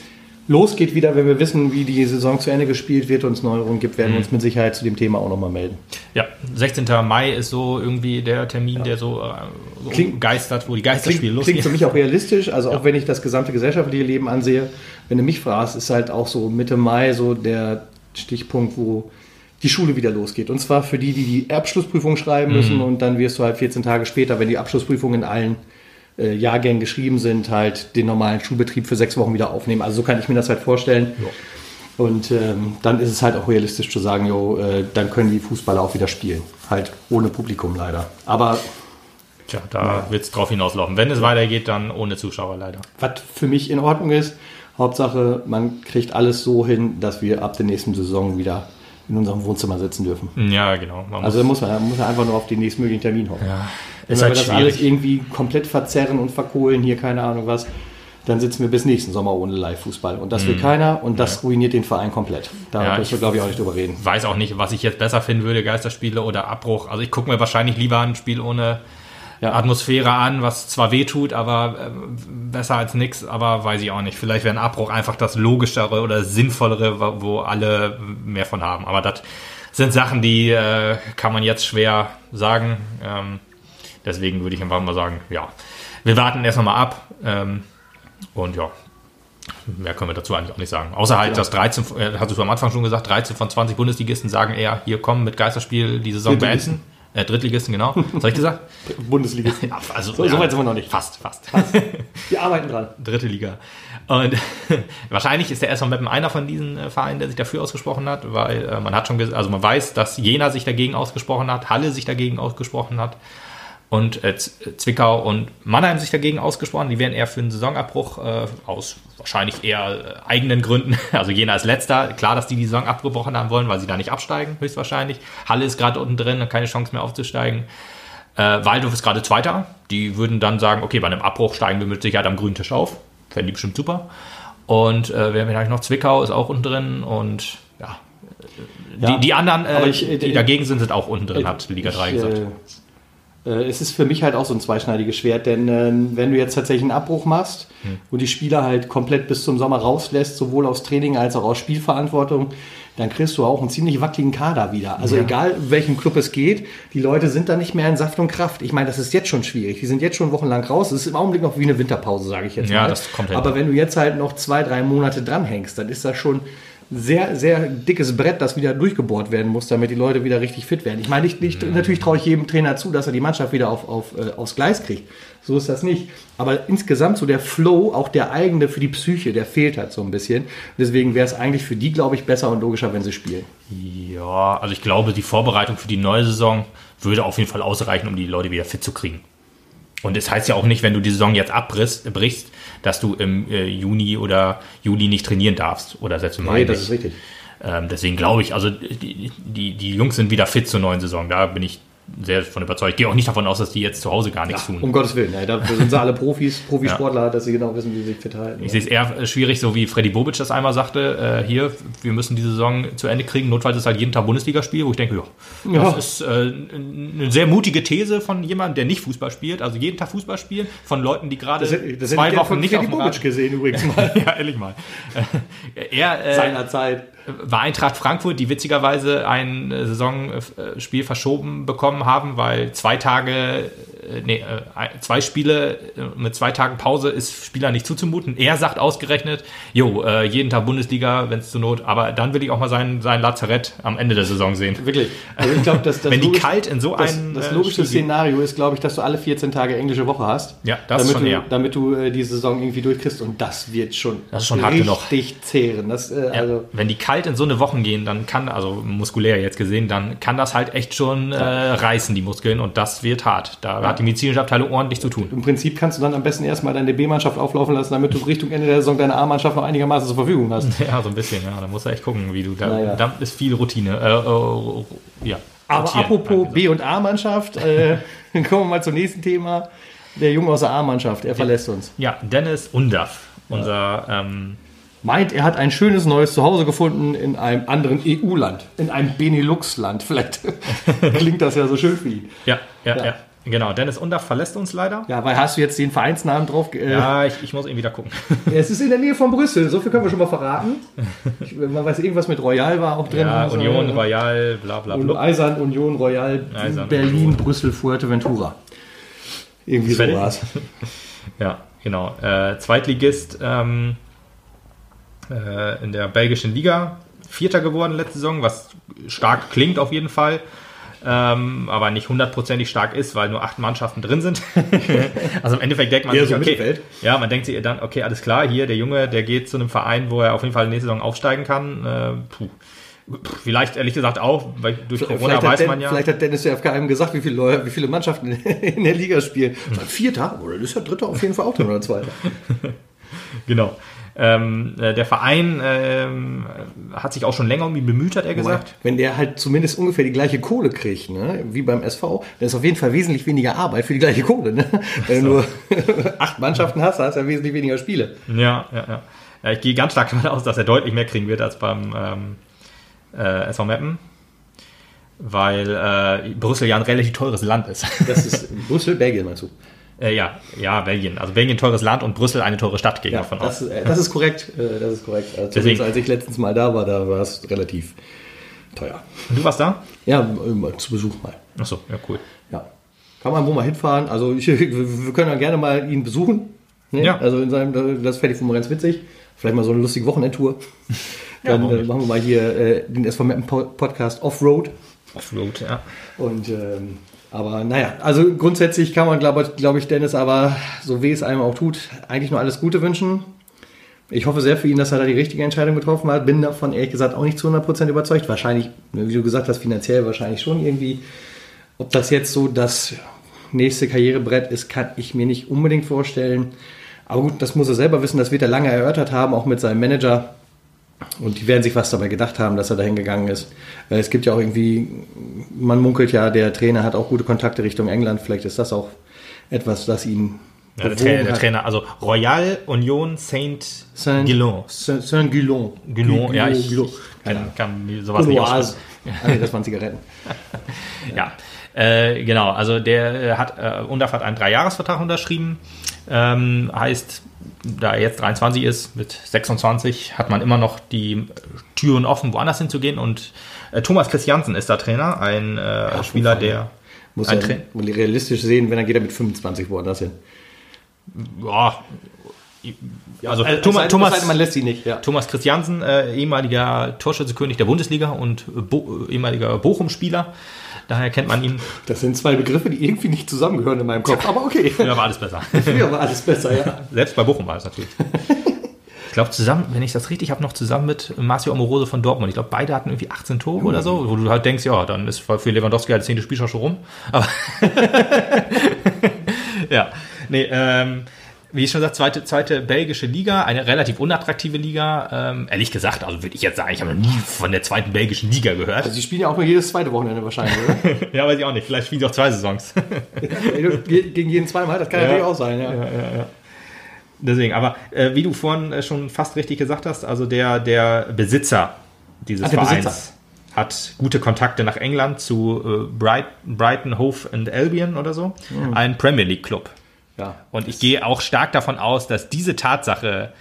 Speaker 3: losgeht wieder, wenn wir wissen, wie die Saison zu Ende gespielt wird und es Neuerungen gibt, werden wir uns mit Sicherheit zu dem Thema auch nochmal melden.
Speaker 2: Ja, 16. Mai ist so irgendwie der Termin, der so, äh, so
Speaker 3: Klingt-
Speaker 2: geistert, wo die Geisterspiele
Speaker 3: Klingt, klingt
Speaker 2: losgehen.
Speaker 3: für mich auch realistisch, also auch wenn ich das gesamte gesellschaftliche Leben ansehe, wenn du mich fragst, ist halt auch so Mitte Mai so der Stichpunkt, wo die Schule wieder losgeht. Und zwar für die, die die Abschlussprüfung schreiben müssen und dann wirst du halt 14 Tage später, wenn die Abschlussprüfung in allen äh, Jahrgängen geschrieben sind, halt den normalen Schulbetrieb für sechs Wochen wieder aufnehmen. Also so kann ich mir das halt vorstellen. Und ähm, dann ist es halt auch realistisch zu sagen, jo, äh, dann können die Fußballer auch wieder spielen. Halt ohne Publikum leider. Aber
Speaker 2: Tja, da wird es drauf hinauslaufen. Wenn es weitergeht, dann ohne Zuschauer leider.
Speaker 3: was für mich in Ordnung ist, Hauptsache, man kriegt alles so hin, dass wir ab der nächsten Saison wieder in unserem Wohnzimmer sitzen dürfen.
Speaker 2: Ja, genau. Man
Speaker 3: Also da muss man, muss man einfach nur auf den nächstmöglichen Termin hoffen.
Speaker 2: ja,
Speaker 3: Wenn wir
Speaker 2: halt
Speaker 3: das alles
Speaker 2: schwierig.
Speaker 3: irgendwie komplett verzerren und verkohlen, hier keine Ahnung was, dann sitzen wir bis nächsten Sommer ohne Live-Fußball. Und das will keiner und das ruiniert den Verein komplett. Da.
Speaker 2: Ja,
Speaker 3: müssen wir,
Speaker 2: ich-
Speaker 3: glaube ich, auch nicht drüber reden.
Speaker 2: weiß auch nicht, was ich jetzt besser finden würde, Geisterspiele oder Abbruch. Also ich gucke mir wahrscheinlich lieber ein Spiel ohne
Speaker 3: Ja.
Speaker 2: Atmosphäre an, was zwar weh tut, aber ähm, besser als nichts, aber weiß ich auch nicht. Vielleicht wäre ein Abbruch einfach das logischere oder sinnvollere, wo- alle mehr von haben. Aber das sind Sachen, die äh, kann man jetzt schwer sagen. Ähm, deswegen würde ich einfach mal sagen, ja, wir warten erst noch mal ab. Ähm, und ja, mehr können wir dazu eigentlich auch nicht sagen. Außer halt, dass 13, von- äh, hattest du am Anfang schon gesagt, 13 von 20 Bundesligisten sagen eher, hier kommen mit Geisterspiel die Saison beenden. Äh, Drittligisten, genau. Was habe ich gesagt? (laughs)
Speaker 3: Bundesliga.
Speaker 2: Ja, also,
Speaker 3: So- so weit sind wir noch nicht.
Speaker 2: Fast, fast. (laughs)
Speaker 3: Wir arbeiten dran.
Speaker 2: Dritte Liga. Und (laughs) wahrscheinlich ist der SV Meppen einer von diesen äh, Vereinen, der sich dafür ausgesprochen hat, weil äh, man hat schon, also man weiß, dass Jena sich dagegen ausgesprochen hat, Halle sich dagegen ausgesprochen hat und äh, Z- Zwickau und Mannheim sich dagegen ausgesprochen. Die wären eher für einen Saisonabbruch äh, aus wahrscheinlich eher äh, eigenen Gründen. (laughs) Also Jena ist letzter. Klar, dass die die Saison abgebrochen haben wollen, weil sie da nicht absteigen, höchstwahrscheinlich. Halle ist gerade unten drin und keine Chance mehr aufzusteigen. Äh, Waldorf ist gerade Zweiter. Die würden dann sagen, okay, bei einem Abbruch steigen wir mit Sicherheit am grünen Tisch auf. Fänden die bestimmt super. Und äh, wer habe ich noch? Zwickau ist auch unten drin und ja.
Speaker 3: Ja,
Speaker 2: die, die anderen, äh,
Speaker 3: ich, äh,
Speaker 2: die dagegen sind, sind auch unten drin,
Speaker 3: Äh,
Speaker 2: hat Liga 3
Speaker 3: ich,
Speaker 2: gesagt.
Speaker 3: Äh, es ist für mich halt auch so ein zweischneidiges Schwert, denn äh, wenn du jetzt tatsächlich einen Abbruch machst
Speaker 2: Hm.
Speaker 3: und die Spieler halt komplett bis zum Sommer rauslässt, sowohl aus Training als auch aus Spielverantwortung, dann kriegst du auch einen ziemlich wackeligen Kader wieder. Also egal, welchem Club es geht, die Leute sind da nicht mehr in Saft und Kraft. Ich meine, das ist jetzt schon schwierig. Die sind jetzt schon wochenlang raus. Das ist im Augenblick noch wie eine Winterpause, sage ich jetzt
Speaker 2: Ja,
Speaker 3: mal.
Speaker 2: das kommt hin.
Speaker 3: Aber wenn du jetzt halt noch zwei, drei Monate dranhängst, dann ist das schon sehr, sehr dickes Brett, das wieder durchgebohrt werden muss, damit die Leute wieder richtig fit werden. Ich meine, ich, ich, natürlich traue ich jedem Trainer zu, dass er die Mannschaft wieder auf, auf, äh, aufs Gleis kriegt. So ist das nicht. Aber insgesamt so der Flow, auch der eigene für die Psyche, der fehlt halt so ein bisschen. Deswegen wäre es eigentlich für die, glaube ich, besser und logischer, wenn sie spielen.
Speaker 2: Ja, also ich glaube, die Vorbereitung für die neue Saison würde auf jeden Fall ausreichen, um die Leute wieder fit zu kriegen. Und es heißt ja auch nicht, wenn du die Saison jetzt abbrichst, brichst, dass du im äh, Juni oder Juli nicht trainieren darfst. Oder selbst im Mai
Speaker 3: Nee, das
Speaker 2: nicht.
Speaker 3: ist richtig.
Speaker 2: Ähm, deswegen glaube ich, also die, die, die Jungs sind wieder fit zur neuen Saison. Da bin ich sehr von überzeugt. Ich gehe auch nicht davon aus, dass die jetzt zu Hause gar nichts tun.
Speaker 3: Um Gottes Willen. Ja, dafür sind sie alle Profis, (laughs) Profisportler, dass sie genau wissen, wie sie sich fit halten.
Speaker 2: Ich sehe es eher äh, schwierig, so wie Freddy Bobic das einmal sagte, äh, hier, wir müssen die Saison zu Ende kriegen. Notfalls ist halt jeden Tag Bundesligaspiel, wo ich denke, ja,
Speaker 3: Ja.
Speaker 2: das ist äh, eine sehr mutige These von jemandem, der nicht Fußball spielt. Also jeden Tag Fußball spielen, von Leuten, die gerade
Speaker 3: das, das hätte
Speaker 2: zwei Wochen
Speaker 3: von
Speaker 2: nicht auf
Speaker 3: Freddy
Speaker 2: dem
Speaker 3: Bobic
Speaker 2: Rad
Speaker 3: gesehen übrigens (laughs) mal.
Speaker 2: ja, ehrlich mal. (laughs) Äh, er äh,
Speaker 3: Seinerzeit.
Speaker 2: War Eintracht Frankfurt, die witzigerweise ein äh, Saisonspiel verschoben bekommen haben, weil zwei Tage, äh, nee, äh, zwei Spiele mit zwei Tagen Pause ist Spieler nicht zuzumuten. Er sagt ausgerechnet, jo, jeden Tag Bundesliga, wenn es zur Not, aber dann will ich auch mal sein, sein Lazarett am Ende der Saison sehen.
Speaker 3: Wirklich. Also ich glaube, dass das (laughs)
Speaker 2: Wenn die
Speaker 3: logisch-
Speaker 2: kalt in so
Speaker 3: das,
Speaker 2: ein
Speaker 3: das logische
Speaker 2: Spiel.
Speaker 3: Szenario ist, glaube ich, dass du alle 14 Tage englische Woche hast.
Speaker 2: Ja, das
Speaker 3: damit
Speaker 2: schon
Speaker 3: du,
Speaker 2: eher.
Speaker 3: Damit du die Saison irgendwie durchkriegst und das wird schon,
Speaker 2: Das ist schon hart genug.
Speaker 3: richtig zehren. Das, äh,
Speaker 2: Ja,
Speaker 3: also,
Speaker 2: wenn die kalt in so eine Wochen gehen, dann kann, also muskulär jetzt gesehen, dann kann das halt echt schon äh, reißen, die Muskeln, und das wird hart. Da hat die medizinische Abteilung ordentlich zu tun.
Speaker 3: Im Prinzip kannst du dann am besten erstmal deine B-Mannschaft auflaufen lassen, damit du Richtung Ende der Saison deine A-Mannschaft noch einigermaßen zur Verfügung hast. (laughs)
Speaker 2: Ja, so ein bisschen, ja. Da musst du echt gucken, wie du da.
Speaker 3: Naja.
Speaker 2: Da ist viel Routine. Äh, äh, ja.
Speaker 3: Aber
Speaker 2: rotieren,
Speaker 3: apropos B- und A-Mannschaft, äh, dann (laughs) (laughs) kommen wir mal zum nächsten Thema. Der Junge aus der A-Mannschaft, er verlässt uns.
Speaker 2: Ja, Dennis Undaff, unser. Ähm,
Speaker 3: Meint, er hat ein schönes neues Zuhause gefunden in einem anderen EU-Land, in einem Benelux-Land. (laughs) Vielleicht (laughs) klingt das ja so schön für ihn.
Speaker 2: ja, ja,
Speaker 3: Ja.
Speaker 2: ja, Genau, Dennis Undaff verlässt uns leider.
Speaker 3: Ja, weil hast du jetzt den Vereinsnamen drauf? ge- Äh,
Speaker 2: Ja, ich, ich muss eben wieder gucken.
Speaker 3: Es ist in der Nähe von Brüssel, so viel können wir schon mal verraten. (laughs) Ich, man weiß, irgendwas mit Royal war auch drin.
Speaker 2: Ja,
Speaker 3: Also,
Speaker 2: Union,
Speaker 3: äh,
Speaker 2: Royal, bla bla bla.
Speaker 3: Eisern, Union, Royal,
Speaker 2: Eisern,
Speaker 3: Berlin,
Speaker 2: Union.
Speaker 3: Brüssel, Fuerteventura. Irgendwie
Speaker 2: Fertig.
Speaker 3: sowas.
Speaker 2: Ja, genau. Äh, Zweitligist ähm, äh, in der belgischen Liga. Vierter geworden letzte Saison, was stark klingt auf jeden Fall. ähm, aber nicht hundertprozentig stark ist, weil nur acht Mannschaften drin sind. (laughs) also im Endeffekt denkt man
Speaker 3: Eher
Speaker 2: sich,
Speaker 3: so
Speaker 2: okay,
Speaker 3: Mittelfeld.
Speaker 2: ja, man denkt sich dann, okay, alles klar, hier der Junge, der geht zu einem Verein, wo er auf jeden Fall nächste Saison aufsteigen kann. Äh, puh. Vielleicht ehrlich gesagt auch, weil durch Corona
Speaker 3: Vielleicht
Speaker 2: weiß
Speaker 3: Den,
Speaker 2: man ja.
Speaker 3: vielleicht hat Dennis ja einem gesagt, wie viele, Leute, wie viele Mannschaften (laughs) in der Liga spielen. Ein Vierter? Oder ist ja Dritter auf jeden Fall auch drin oder Zweiter? (laughs)
Speaker 2: Genau. Ähm, äh, der Verein ähm, hat sich auch schon länger um ihn bemüht, hat er gesagt.
Speaker 3: Wenn der halt zumindest ungefähr die gleiche Kohle kriegt, ne, wie beim SV, dann ist auf jeden Fall wesentlich weniger Arbeit für die gleiche Kohle. Ne? Wenn du nur (laughs) acht Mannschaften hast, hast du ja wesentlich weniger Spiele.
Speaker 2: Ja, ja, ja. ja ich gehe ganz stark davon aus, dass er deutlich mehr kriegen wird als beim ähm, äh, SV Meppen. Weil äh, Brüssel ja ein relativ teures Land ist.
Speaker 3: Das ist (laughs) Brüssel, Belgien, meinst du?
Speaker 2: Äh, ja, ja, Belgien. Also Belgien ein teures Land und Brüssel eine teure Stadt, gehe ich
Speaker 3: Ja,
Speaker 2: davon
Speaker 3: das,
Speaker 2: aus.
Speaker 3: äh, das ist korrekt. äh, Das ist korrekt. Also
Speaker 2: Deswegen-
Speaker 3: als ich letztens mal da war, da war es relativ teuer.
Speaker 2: Und du warst da?
Speaker 3: Ja, zu Besuch mal.
Speaker 2: Achso, ja, cool.
Speaker 3: Ja. Kann man wo mal hinfahren. Also ich, (laughs) wir können ja gerne mal ihn besuchen. Ne?
Speaker 2: Ja.
Speaker 3: Also in seinem, das fände ich von ganz witzig. Vielleicht mal so eine lustige Wochenendtour. (laughs) Dann
Speaker 2: warum
Speaker 3: äh, machen wir mal hier äh, den SV Mappen Po- Podcast Offroad.
Speaker 2: Offroad, ja.
Speaker 3: Und ähm, aber naja, also grundsätzlich kann man, glaube glaub ich, Dennis, aber so weh es einem auch tut, eigentlich nur alles Gute wünschen. Ich hoffe sehr für ihn, dass er da die richtige Entscheidung getroffen hat. Bin davon ehrlich gesagt auch nicht zu 100% überzeugt. Wahrscheinlich, ne, wie du gesagt hast, finanziell wahrscheinlich schon irgendwie. Ob das jetzt so das nächste Karrierebrett ist, kann ich mir nicht unbedingt vorstellen. Aber gut, das muss er selber wissen. Das wird er lange erörtert haben, auch mit seinem Manager. Und die werden sich was dabei gedacht haben, dass er dahin gegangen ist. Äh, Es gibt ja auch irgendwie, man munkelt ja, der Trainer hat auch gute Kontakte Richtung England. Vielleicht ist das auch etwas, das ihn.
Speaker 2: ja der, Trainer, der. Trainer, also Royal Union Saint
Speaker 3: Saint-
Speaker 2: Guillon.
Speaker 3: Saint- Saint-Guillon.
Speaker 2: Guillon, ja, ich,
Speaker 3: Guillon.
Speaker 2: ich kann, kann sowas nicht aussprechen.
Speaker 3: Ah, nee, das waren Zigaretten. (laughs)
Speaker 2: Ja, äh, genau. Also der äh, hat äh, Undaf hat einen Dreijahresvertrag unterschrieben. Ähm, heißt, da er jetzt 23 ist, mit 26 hat man immer noch die Türen offen, woanders hinzugehen. Und äh, Thomas Christiansen ist da Trainer, ein äh, Spieler, der
Speaker 3: Muss
Speaker 2: ein Tra-
Speaker 3: realistisch sehen, wenn er geht er mit 25 woanders hin.
Speaker 2: ja, also
Speaker 3: sei-
Speaker 2: Thomas, Thomas,
Speaker 3: denn, man lässt sie nicht. Ja.
Speaker 2: Thomas Christiansen, äh, ehemaliger Torschützekönig der Bundesliga und Bo ehemaliger Bochum-Spieler. Daher kennt man ihn.
Speaker 3: Das sind zwei Begriffe, die irgendwie nicht zusammengehören in meinem Kopf. Aber okay.
Speaker 2: Ja, war alles besser. (laughs)
Speaker 3: Früher war alles besser, ja.
Speaker 2: Selbst bei Bochum war es natürlich. Ich glaube, zusammen, wenn ich das richtig habe, noch zusammen mit Marcio Amorose von Dortmund. Ich glaube, beide hatten irgendwie 18 Tore oder so, wo du halt denkst, ja, dann ist für Lewandowski halt das zehnte Spiel schon rum. Aber (laughs) ja, nee, ähm, wie ich schon gesagt, zweite, zweite belgische Liga, eine relativ unattraktive Liga. Ähm, ehrlich gesagt, also würde ich jetzt sagen, ich habe noch nie von der zweiten belgischen Liga gehört.
Speaker 3: Also die spielen ja auch nur jedes zweite Wochenende wahrscheinlich, oder? (laughs)
Speaker 2: ja, weiß ich auch nicht. vielleicht spielen sie auch zwei Saisons. (laughs)
Speaker 3: Ge- Gegen jeden zweimal, das kann
Speaker 2: Ja.
Speaker 3: natürlich auch sein, ja.
Speaker 2: Deswegen, aber äh, wie du vorhin äh, schon fast richtig gesagt hast, also der, der Besitzer dieses
Speaker 3: Ah, der
Speaker 2: Vereins
Speaker 3: Besitzer.
Speaker 2: hat gute Kontakte nach England zu äh, Bright, Brighton, Hove and Albion oder so,
Speaker 3: Mhm.
Speaker 2: ein Premier League Club.
Speaker 3: Ja.
Speaker 2: Und ich gehe auch stark davon aus, dass diese Tatsache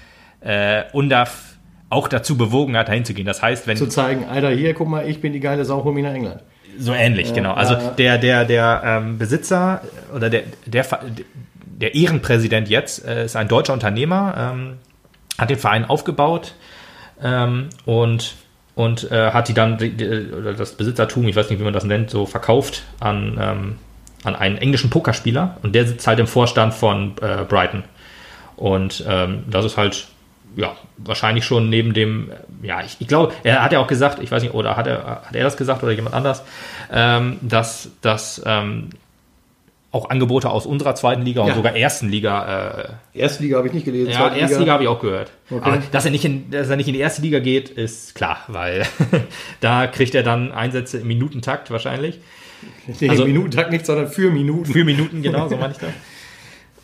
Speaker 2: äh, Undaf auch dazu bewogen hat, dahin zu gehen. Das heißt, wenn
Speaker 3: Zu zeigen, Alter, hier, guck mal, ich bin die geile Sau, hol mich nach England.
Speaker 2: so ähnlich, genau. Also
Speaker 3: ja, ja.
Speaker 2: der, der, der ähm, Besitzer oder der, der, der Ehrenpräsident jetzt äh, ist ein deutscher Unternehmer, ähm, hat den Verein aufgebaut ähm, und, und äh, hat die dann, die, die, oder das Besitzertum, ich weiß nicht, wie man das nennt, so verkauft an, ähm, an einen englischen Pokerspieler und der sitzt halt im Vorstand von äh, Brighton. Und ähm, das ist halt, ja, wahrscheinlich schon neben dem, äh, ja, ich, ich glaube, er hat ja auch gesagt, ich weiß nicht, oder hat er, hat er das gesagt oder jemand anders, ähm, dass, dass ähm, auch Angebote aus unserer zweiten Liga und
Speaker 3: Ja.
Speaker 2: sogar ersten Liga äh,
Speaker 3: Erstliga habe ich nicht gelesen.
Speaker 2: ja, erste Liga habe ich auch gehört.
Speaker 3: Okay.
Speaker 2: Aber dass er, nicht in, dass er nicht in die erste Liga geht, ist klar, weil (laughs) da kriegt er dann Einsätze im Minutentakt wahrscheinlich.
Speaker 3: Nee,
Speaker 2: also-
Speaker 3: Minutentag nicht, sondern für Minuten.
Speaker 2: Für Minuten, genau, so meine ich das.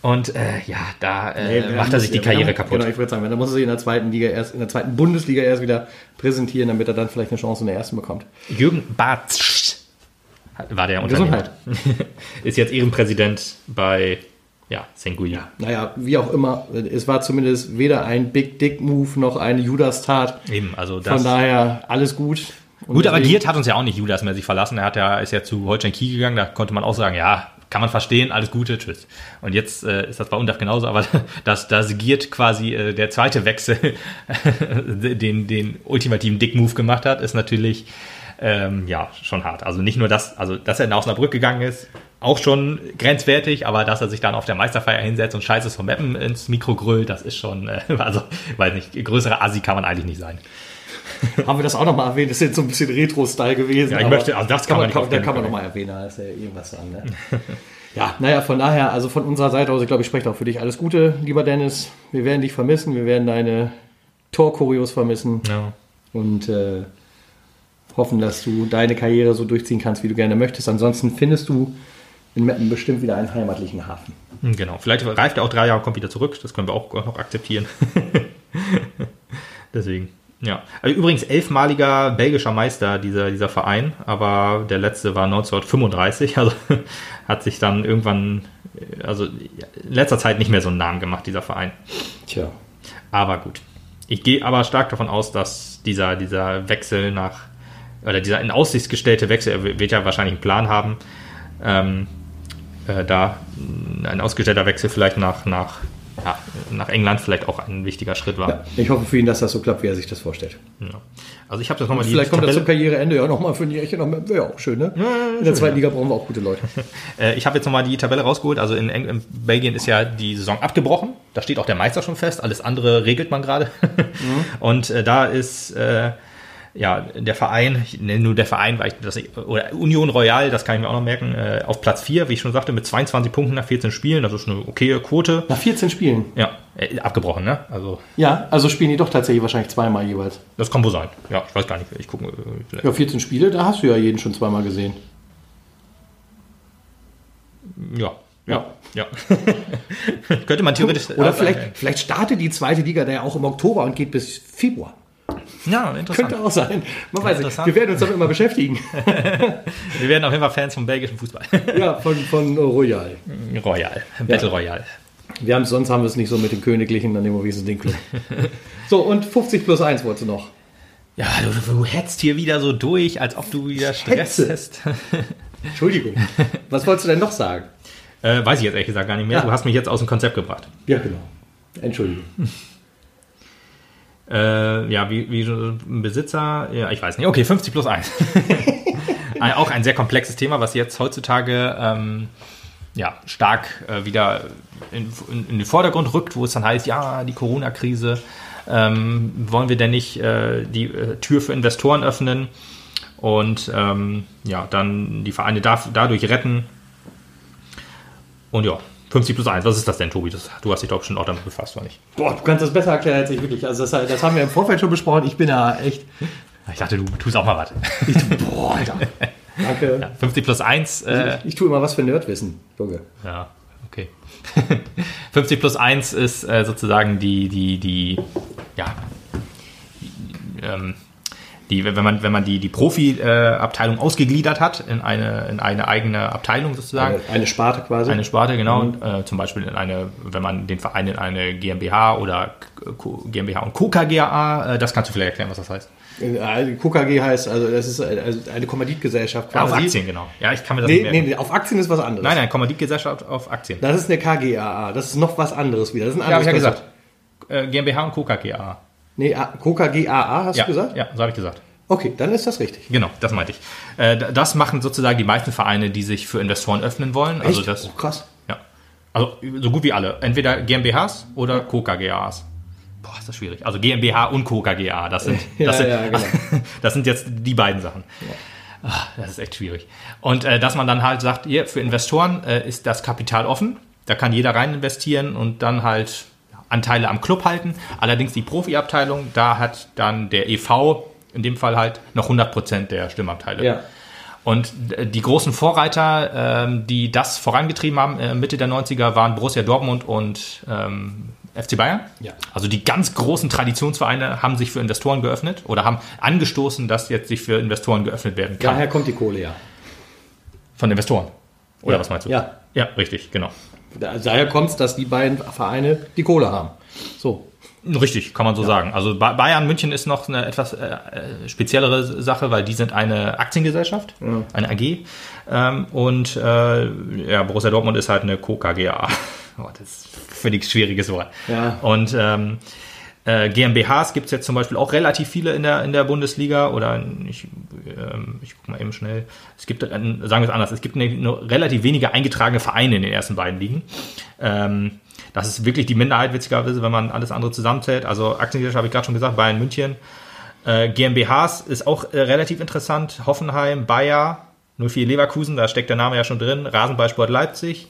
Speaker 2: Und äh, ja, da äh,
Speaker 3: Nee,
Speaker 2: macht er sich die Karriere kaputt.
Speaker 3: Genau, ich würde sagen, dann muss er sich in der zweiten Liga erst, in der zweiten Bundesliga erst wieder präsentieren, damit er dann vielleicht eine Chance in der ersten bekommt.
Speaker 2: Jürgen Bartsch war der Unternehmer.
Speaker 3: Gesundheit. (laughs)
Speaker 2: Ist jetzt Ehrenpräsident bei ja, Senguya.
Speaker 3: Naja, wie auch immer, es war zumindest weder ein Big Dick Move noch eine Judas-Tat.
Speaker 2: Eben, also das.
Speaker 3: Von daher alles gut. Und
Speaker 2: Gut, aber Giert hat uns ja auch nicht Judas-mäßig verlassen. Er hat ja, ist ja zu Holstein Kiel gegangen, da konnte man auch sagen, ja, kann man verstehen, alles Gute, tschüss. Und jetzt äh, ist das bei Undaf genauso, aber (laughs) dass, dass Giert quasi äh, der zweite Wechsel (laughs) den, den ultimativen Dick-Move gemacht hat, ist natürlich ähm, ja, schon hart. Also nicht nur das, also dass er nach Osnabrück gegangen ist, auch schon grenzwertig, aber dass er sich dann auf der Meisterfeier hinsetzt und Scheißes vom Mappen ins Mikro grüllt, das ist schon, äh, (laughs) also, weiß nicht, größere Asi kann man eigentlich nicht sein. (laughs)
Speaker 3: Haben wir das auch nochmal erwähnt? Das ist jetzt so ein bisschen Retro-Style gewesen.
Speaker 2: Ja, ich möchte- also das kann man nicht
Speaker 3: Da kann man nochmal erwähnen, da ist ja irgendwas dran. Ne? ja, naja, von daher, also von unserer Seite aus, ich glaube, ich spreche auch für dich. Alles Gute, lieber Dennis. Wir werden dich vermissen, wir werden deine Torkurios vermissen
Speaker 2: Ja.
Speaker 3: und äh, hoffen, dass du deine Karriere so durchziehen kannst, wie du gerne möchtest. Ansonsten findest du in Meppen bestimmt wieder einen heimatlichen Hafen.
Speaker 2: Genau, vielleicht reift er auch drei Jahre und kommt wieder zurück. Das können wir auch noch akzeptieren. (laughs) (laughs) Deswegen, ja. Also übrigens elfmaliger belgischer Meister dieser, dieser Verein, aber der letzte war 1935. Also (laughs) hat sich dann irgendwann, also in letzter Zeit nicht mehr so einen Namen gemacht, dieser Verein.
Speaker 3: Tja.
Speaker 2: Aber gut. Ich gehe aber stark davon aus, dass dieser, dieser Wechsel nach, oder dieser in Aussicht gestellte Wechsel, er wird ja wahrscheinlich einen Plan haben, ähm, äh, da ein ausgestellter Wechsel vielleicht nach, nach, ja, nach England vielleicht auch ein wichtiger Schritt war.
Speaker 3: Ja, ich hoffe für ihn, dass das so klappt, wie er sich das vorstellt.
Speaker 2: Ja. Also ich habe das nochmal die
Speaker 3: Vielleicht kommt er zum
Speaker 2: Tabelle,
Speaker 3: Karriereende ja nochmal für ein Jährchen. Wäre auch schön, ne? In der zweiten Liga brauchen wir auch gute Leute. (laughs)
Speaker 2: äh, ich habe jetzt nochmal die Tabelle rausgeholt. Also in, in Belgien ist ja die Saison abgebrochen. Da steht auch der Meister schon fest. Alles andere regelt man gerade. (laughs) Und äh, da ist äh, ja der Verein, ich nenne nur der Verein, weil ich das oder Union Royal, das kann ich mir auch noch merken, äh, auf Platz 4, wie ich schon sagte, mit 22 Punkten nach 14 Spielen. Das ist eine okaye Quote.
Speaker 3: Nach 14 Spielen.
Speaker 2: Ja, äh, abgebrochen, ne? Also
Speaker 3: Ja, also spielen die doch tatsächlich wahrscheinlich zweimal jeweils.
Speaker 2: das kann wohl sein. Ja, ich weiß gar nicht. Ich gucke. Äh, vielleicht.
Speaker 3: Ja, 14 Spiele, da hast du ja jeden schon zweimal gesehen.
Speaker 2: ja. Ja, ja. (laughs) Könnte man theoretisch.
Speaker 3: Oder
Speaker 2: äh,
Speaker 3: vielleicht, vielleicht startet die zweite Liga da ja auch im Oktober und geht bis Februar.
Speaker 2: Ja, interessant.
Speaker 3: Könnte auch sein. Man weiß nicht. Wir werden uns damit immer beschäftigen. (laughs)
Speaker 2: Wir werden auf jeden Fall Fans vom belgischen Fußball.
Speaker 3: ja, von, von Royal.
Speaker 2: Royal. Battle Royale.
Speaker 3: Wir haben, sonst haben wir es nicht so mit den Königlichen, dann nehmen wir wenigstens den Club. so, und 50 plus 1 wolltest du noch.
Speaker 2: Ja, du, du hetzt hier wieder so durch, als ob du wieder Stress hast. (laughs)
Speaker 3: Entschuldigung. Was wolltest du denn noch sagen?
Speaker 2: Äh, weiß ich jetzt ehrlich gesagt gar nicht mehr.
Speaker 3: Ja.
Speaker 2: Du hast mich jetzt aus dem Konzept gebracht.
Speaker 3: Ja, genau. Entschuldigung.
Speaker 2: Äh, ja, wie, wie ein Besitzer, ja, ich weiß nicht. Okay, 50 plus 1. (laughs) ein, auch ein sehr komplexes Thema, was jetzt heutzutage ähm, ja, stark äh, wieder in, in, in den Vordergrund rückt, wo es dann heißt, ja, die Corona-Krise, ähm, wollen wir denn nicht äh, die äh, Tür für Investoren öffnen und ähm, ja, dann die Vereine da, dadurch retten. Und ja, 50 plus 1, was ist das denn, Tobi? Das, du hast dich doch schon auch damit befasst, oder nicht?
Speaker 3: Boah, du kannst das besser erklären als ich wirklich. Also das, das haben wir im Vorfeld schon besprochen. Ich bin da echt.
Speaker 2: Ich dachte, du tust auch mal was.
Speaker 3: Boah, Alter. Danke. (laughs)
Speaker 2: Ja, 50 plus 1, äh,
Speaker 3: Ich, ich tue immer was für Nerdwissen, Junge.
Speaker 2: ja, okay. (laughs) 50 plus 1 ist äh, sozusagen die, die, die, ja, die, ähm, die, wenn man, wenn man die, die Profi-Abteilung ausgegliedert hat in eine, in eine eigene Abteilung sozusagen.
Speaker 3: Eine, eine Sparte quasi.
Speaker 2: Eine Sparte, genau. Äh, zum Beispiel in eine, wenn man den Verein in eine GmbH oder GmbH und Co. KGA, äh, das kannst du vielleicht erklären, was das heißt.
Speaker 3: Äh, KKG heißt, also das ist eine, also eine Kommanditgesellschaft
Speaker 2: Ja,
Speaker 3: quasi.
Speaker 2: auf Aktien, genau. Ja, ich kann mir das
Speaker 3: Nee,
Speaker 2: nicht merken.
Speaker 3: nee, auf Aktien ist was anderes.
Speaker 2: Nein, nein, Kommanditgesellschaft auf Aktien.
Speaker 3: Das ist eine KGAA. Das ist noch was anderes wieder. Das ist ein
Speaker 2: Ja, habe
Speaker 3: anderes
Speaker 2: ich ja gesagt. Äh, GmbH und Co.
Speaker 3: Nee, A- KKGAA hast
Speaker 2: Ja,
Speaker 3: du gesagt?
Speaker 2: ja, so habe ich gesagt.
Speaker 3: Okay, dann ist das richtig.
Speaker 2: Genau, das meinte ich. Äh, das machen sozusagen die meisten Vereine, die sich für Investoren öffnen wollen. Also
Speaker 3: Echt?
Speaker 2: das,
Speaker 3: oh, krass.
Speaker 2: ja. Also so gut wie alle. Entweder GmbHs oder Co. KGAs. Boah, ist das schwierig. Also GmbH und Co. KGA, das sind, (laughs)
Speaker 3: Ja,
Speaker 2: das sind,
Speaker 3: ja, genau. (laughs)
Speaker 2: das sind jetzt die beiden Sachen. Ah, Das ist echt schwierig. Und äh, dass man dann halt sagt, hier, für Investoren äh, ist das Kapital offen, da kann jeder rein investieren und dann halt Anteile am Club halten. Allerdings die Profiabteilung, da hat dann der EV in dem Fall halt noch 100% der Stimmanteile.
Speaker 3: Ja.
Speaker 2: Und die großen Vorreiter, ähm, die das vorangetrieben haben, äh, Mitte der 90er, waren Borussia Dortmund und ähm, FC Bayern.
Speaker 3: Ja.
Speaker 2: Also die ganz großen Traditionsvereine haben sich für Investoren geöffnet oder haben angestoßen, dass jetzt sich für Investoren geöffnet werden kann.
Speaker 3: Daher kommt die Kohle ja.
Speaker 2: Von Investoren. Oder
Speaker 3: Ja.
Speaker 2: was meinst du?
Speaker 3: Ja.
Speaker 2: Ja, richtig, genau.
Speaker 3: Da- Daher kommt es, dass die beiden Vereine die Kohle haben. So.
Speaker 2: Richtig, kann man so sagen. Also Ba- Bayern München ist noch eine etwas äh, äh, speziellere Sache, weil die sind eine Aktiengesellschaft, eine AG. Ähm, und äh, ja, Borussia Dortmund ist halt eine Co KGA. (laughs) Oh, das ist ein völlig schwieriges Wort.
Speaker 3: Ja.
Speaker 2: Und ähm, Äh, GmbHs gibt es jetzt zum Beispiel auch relativ viele in der, in der Bundesliga oder ich, ähm, ich gucke mal eben schnell. Es gibt, äh, sagen wir es anders, es gibt nur relativ wenige eingetragene Vereine in den ersten beiden Ligen. Ähm, das ist wirklich die Minderheit, witzigerweise, wenn man alles andere zusammenzählt. Also Aktiengesellschaft habe ich gerade schon gesagt, Bayern München. Äh, GmbHs ist auch äh, relativ interessant. Hoffenheim, Bayer, 04 Leverkusen, da steckt der Name ja schon drin. Rasenballsport Leipzig,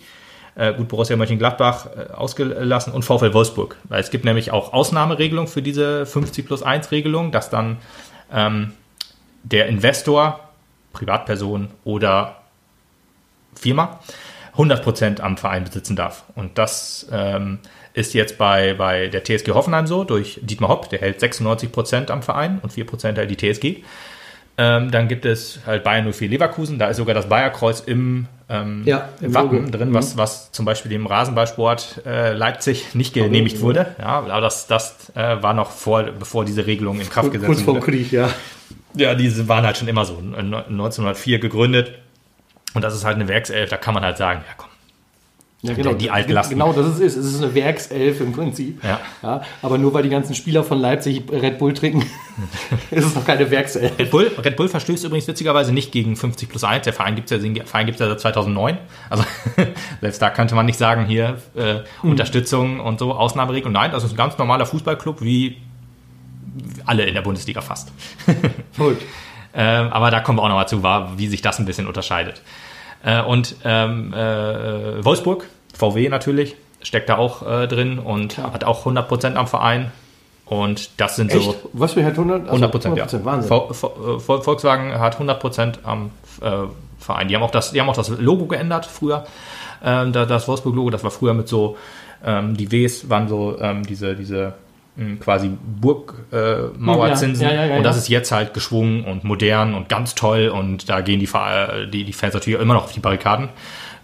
Speaker 2: äh, gut, Borussia Mönchengladbach äh, ausgelassen und VfL Wolfsburg. Weil es gibt nämlich auch Ausnahmeregelungen für diese 50 plus 1 Regelung, dass dann ähm, der Investor, Privatperson oder Firma 100% am Verein besitzen darf. Und das ähm, ist jetzt bei, bei der TSG Hoffenheim so, durch Dietmar Hopp, der hält 96% am Verein und 4% hält die TSG. Ähm, dann gibt es halt Bayern 04 Leverkusen, da ist sogar das Bayerkreuz im, ähm,
Speaker 3: Ja, im
Speaker 2: Wappen
Speaker 3: Logo.
Speaker 2: drin,
Speaker 3: Mhm.
Speaker 2: was, was zum Beispiel dem Rasenballsport äh, Leipzig nicht genehmigt wurde. Ja, aber das, das äh, war noch vor, bevor diese Regelung in Kraft
Speaker 3: Kurz
Speaker 2: gesetzt wurde.
Speaker 3: Krieg, ja.
Speaker 2: Ja, diese waren halt schon immer so. äh, 1904 gegründet. Und das ist halt eine Werkself, da kann man halt sagen, ja komm,
Speaker 3: Ja,
Speaker 2: die Altlasten.
Speaker 3: Genau, das ist es. Es ist eine Werkself im Prinzip.
Speaker 2: Ja.
Speaker 3: aber nur weil die ganzen Spieler von Leipzig Red Bull trinken, (laughs) ist es noch keine Werkself.
Speaker 2: Red Bull, Red Bull verstößt übrigens witzigerweise nicht gegen 50 plus 1. Der Verein gibt es ja, den Verein gibt's ja seit 2009. Also (laughs) selbst da könnte man nicht sagen, hier äh, Unterstützung und so, Ausnahmeregelung. Nein, das ist ein ganz normaler Fußballclub, wie alle in der Bundesliga fast. (laughs)
Speaker 3: Verrückt.
Speaker 2: Ähm, aber da kommen wir auch nochmal zu, war, wie sich das ein bisschen unterscheidet. Äh, und ähm, äh, Wolfsburg, VW natürlich, steckt da auch äh, drin und hat auch 100% am Verein. Und das sind so...
Speaker 3: Echt? Was für hat 100? Also
Speaker 2: 100 Prozent, ja.
Speaker 3: Wahnsinn.
Speaker 2: Vol- Vol- Vol- Volkswagen hat 100 Prozent am äh, Verein. Die haben auch das, die haben auch das Logo geändert früher. Ähm, da, das Wolfsburg-Logo, das war früher mit so, ähm, die Ws waren so ähm, diese, diese quasi Burgmauerzinsen. Äh.
Speaker 3: Ja, ja, ja, ja,
Speaker 2: und das
Speaker 3: ja.
Speaker 2: ist jetzt halt geschwungen und modern und ganz toll. Und da gehen die, die, die Fans natürlich immer noch auf die Barrikaden.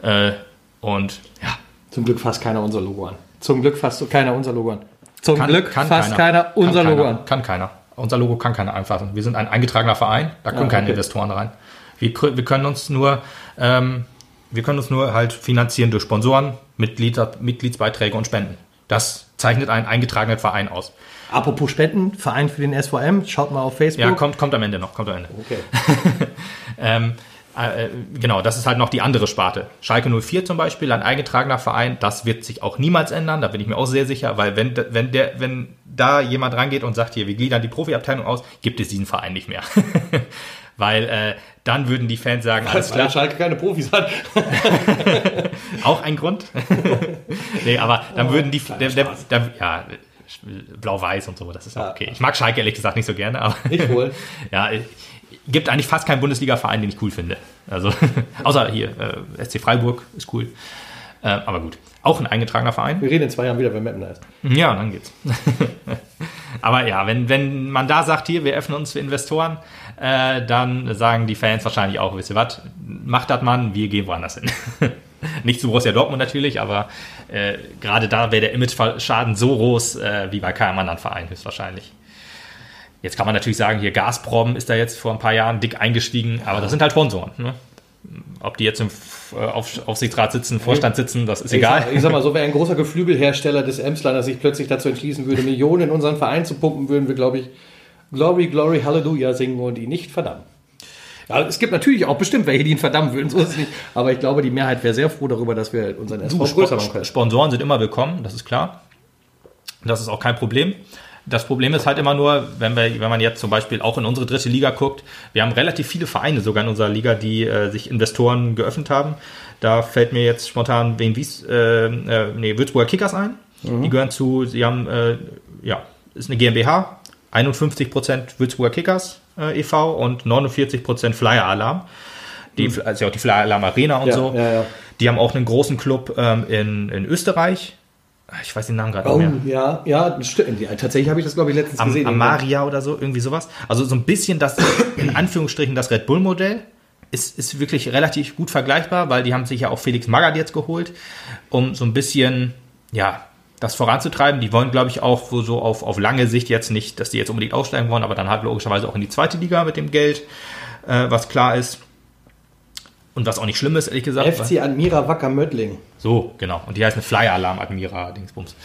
Speaker 2: Äh, und ja,
Speaker 3: Zum Glück fasst keiner unser Logo an. Zum Glück fasst keiner unser Logo an. Zum
Speaker 2: kann,
Speaker 3: Glück
Speaker 2: kann
Speaker 3: fasst keiner, unser
Speaker 2: kann
Speaker 3: Logo
Speaker 2: keiner,
Speaker 3: an.
Speaker 2: Kann keiner. Unser Logo kann keiner anfassen. Wir sind ein eingetragener Verein, da kommen
Speaker 3: Ja,
Speaker 2: keine
Speaker 3: okay.
Speaker 2: Investoren rein. Wir, wir können uns nur, ähm, wir können uns nur halt finanzieren durch Sponsoren, Mitglieder, Mitgliedsbeiträge und Spenden. Das zeichnet einen eingetragenen Verein aus.
Speaker 3: Apropos Spenden, Verein für den SVM, schaut mal auf Facebook.
Speaker 2: Ja, kommt, kommt am Ende noch, kommt am Ende.
Speaker 3: Okay. (laughs)
Speaker 2: Ähm, äh, genau, das ist halt noch die andere Sparte. Schalke 04 zum Beispiel, ein eingetragener Verein, das wird sich auch niemals ändern, da bin ich mir auch sehr sicher, weil wenn, wenn, der, wenn da jemand rangeht und sagt, hier, wir gliedern die Profiabteilung aus, gibt es diesen Verein nicht mehr. (laughs) weil äh, dann würden die Fans sagen, alles
Speaker 3: Weil
Speaker 2: klar,
Speaker 3: Schalke keine Profis hat. (laughs)
Speaker 2: auch ein Grund. (laughs) nee, aber dann würden die, der, der, der, ja, blau-weiß und so, das ist
Speaker 3: Ja.
Speaker 2: okay. Ich mag Schalke ehrlich gesagt nicht so gerne, aber
Speaker 3: Ich wohl. (laughs)
Speaker 2: ja, äh, gibt eigentlich fast keinen Bundesliga-Verein, den ich cool finde. Also, außer hier, äh, SC Freiburg ist cool. Äh, aber gut. Auch ein eingetragener Verein.
Speaker 3: Wir reden in zwei Jahren wieder, wenn Mappen da ist.
Speaker 2: Ja, dann geht's. aber ja, wenn, wenn man da sagt, hier, wir öffnen uns für Investoren, äh, dann sagen die Fans wahrscheinlich auch, wisst ihr was, macht das Mann, wir gehen woanders hin. (laughs) Nicht zu Borussia Dortmund natürlich, aber äh, gerade da wäre der Image-Schaden so groß äh, wie bei keinem anderen Verein höchstwahrscheinlich. Jetzt kann man natürlich sagen, hier Gazprom ist da jetzt vor ein paar Jahren dick eingestiegen, aber das sind halt Sponsoren. Ne? Ob die jetzt im äh, Auf Aufsichtsrat sitzen, Vorstand sitzen, das ist
Speaker 3: Ich
Speaker 2: egal.
Speaker 3: sag, ich sag mal so, wäre ein großer (laughs) Geflügelhersteller des Emslanders sich plötzlich dazu entschließen würde, Millionen in unseren Verein zu pumpen, würden wir, glaube ich, Glory, Glory, Hallelujah singen und ihn nicht verdammen. Ja, es gibt natürlich auch bestimmt welche, die ihn verdammen würden, so ist es nicht. Aber ich glaube, die Mehrheit wäre sehr froh darüber, dass wir unseren SV größer machen können.
Speaker 2: Sponsoren sind immer willkommen, das ist klar. Das ist auch kein Problem. Das Problem ist halt immer nur, wenn, wir, wenn man jetzt zum Beispiel auch in unsere dritte Liga guckt, wir haben relativ viele Vereine sogar in unserer Liga, die äh, sich Investoren geöffnet haben. Da fällt mir jetzt spontan Wien Wies, äh, äh, nee, Würzburger Kickers ein. Die gehören zu, sie haben, äh, ja, ist eine GmbH, 51% Würzburger Kickers äh, e.V. und 49% Flyer Alarm. Die, also auch die Flyer Alarm Arena und
Speaker 3: Ja,
Speaker 2: so.
Speaker 3: ja, ja.
Speaker 2: Die haben auch einen großen Club ähm, in, in Österreich. Ich weiß den Namen gerade
Speaker 3: Oh,
Speaker 2: nicht mehr.
Speaker 3: ja, ja, stimmt. Tatsächlich habe ich das, glaube ich, letztens
Speaker 2: Am,
Speaker 3: gesehen.
Speaker 2: Amaria oder so, irgendwie sowas. Also so ein bisschen das, in Anführungsstrichen, das Red Bull-Modell ist, ist wirklich relativ gut vergleichbar, weil die haben sich ja auch Felix Magath jetzt geholt, um so ein bisschen, ja, das voranzutreiben. Die wollen, glaube ich, auch so auf, auf lange Sicht jetzt nicht, dass die jetzt unbedingt aufsteigen wollen, aber dann halt logischerweise auch in die zweite Liga mit dem Geld, äh, was klar ist. Und was auch nicht schlimm ist, ehrlich gesagt.
Speaker 3: FC Admira Wacker Möttling.
Speaker 2: So, genau. Und die heißt eine Flyer Alarm Admira Dingsbums.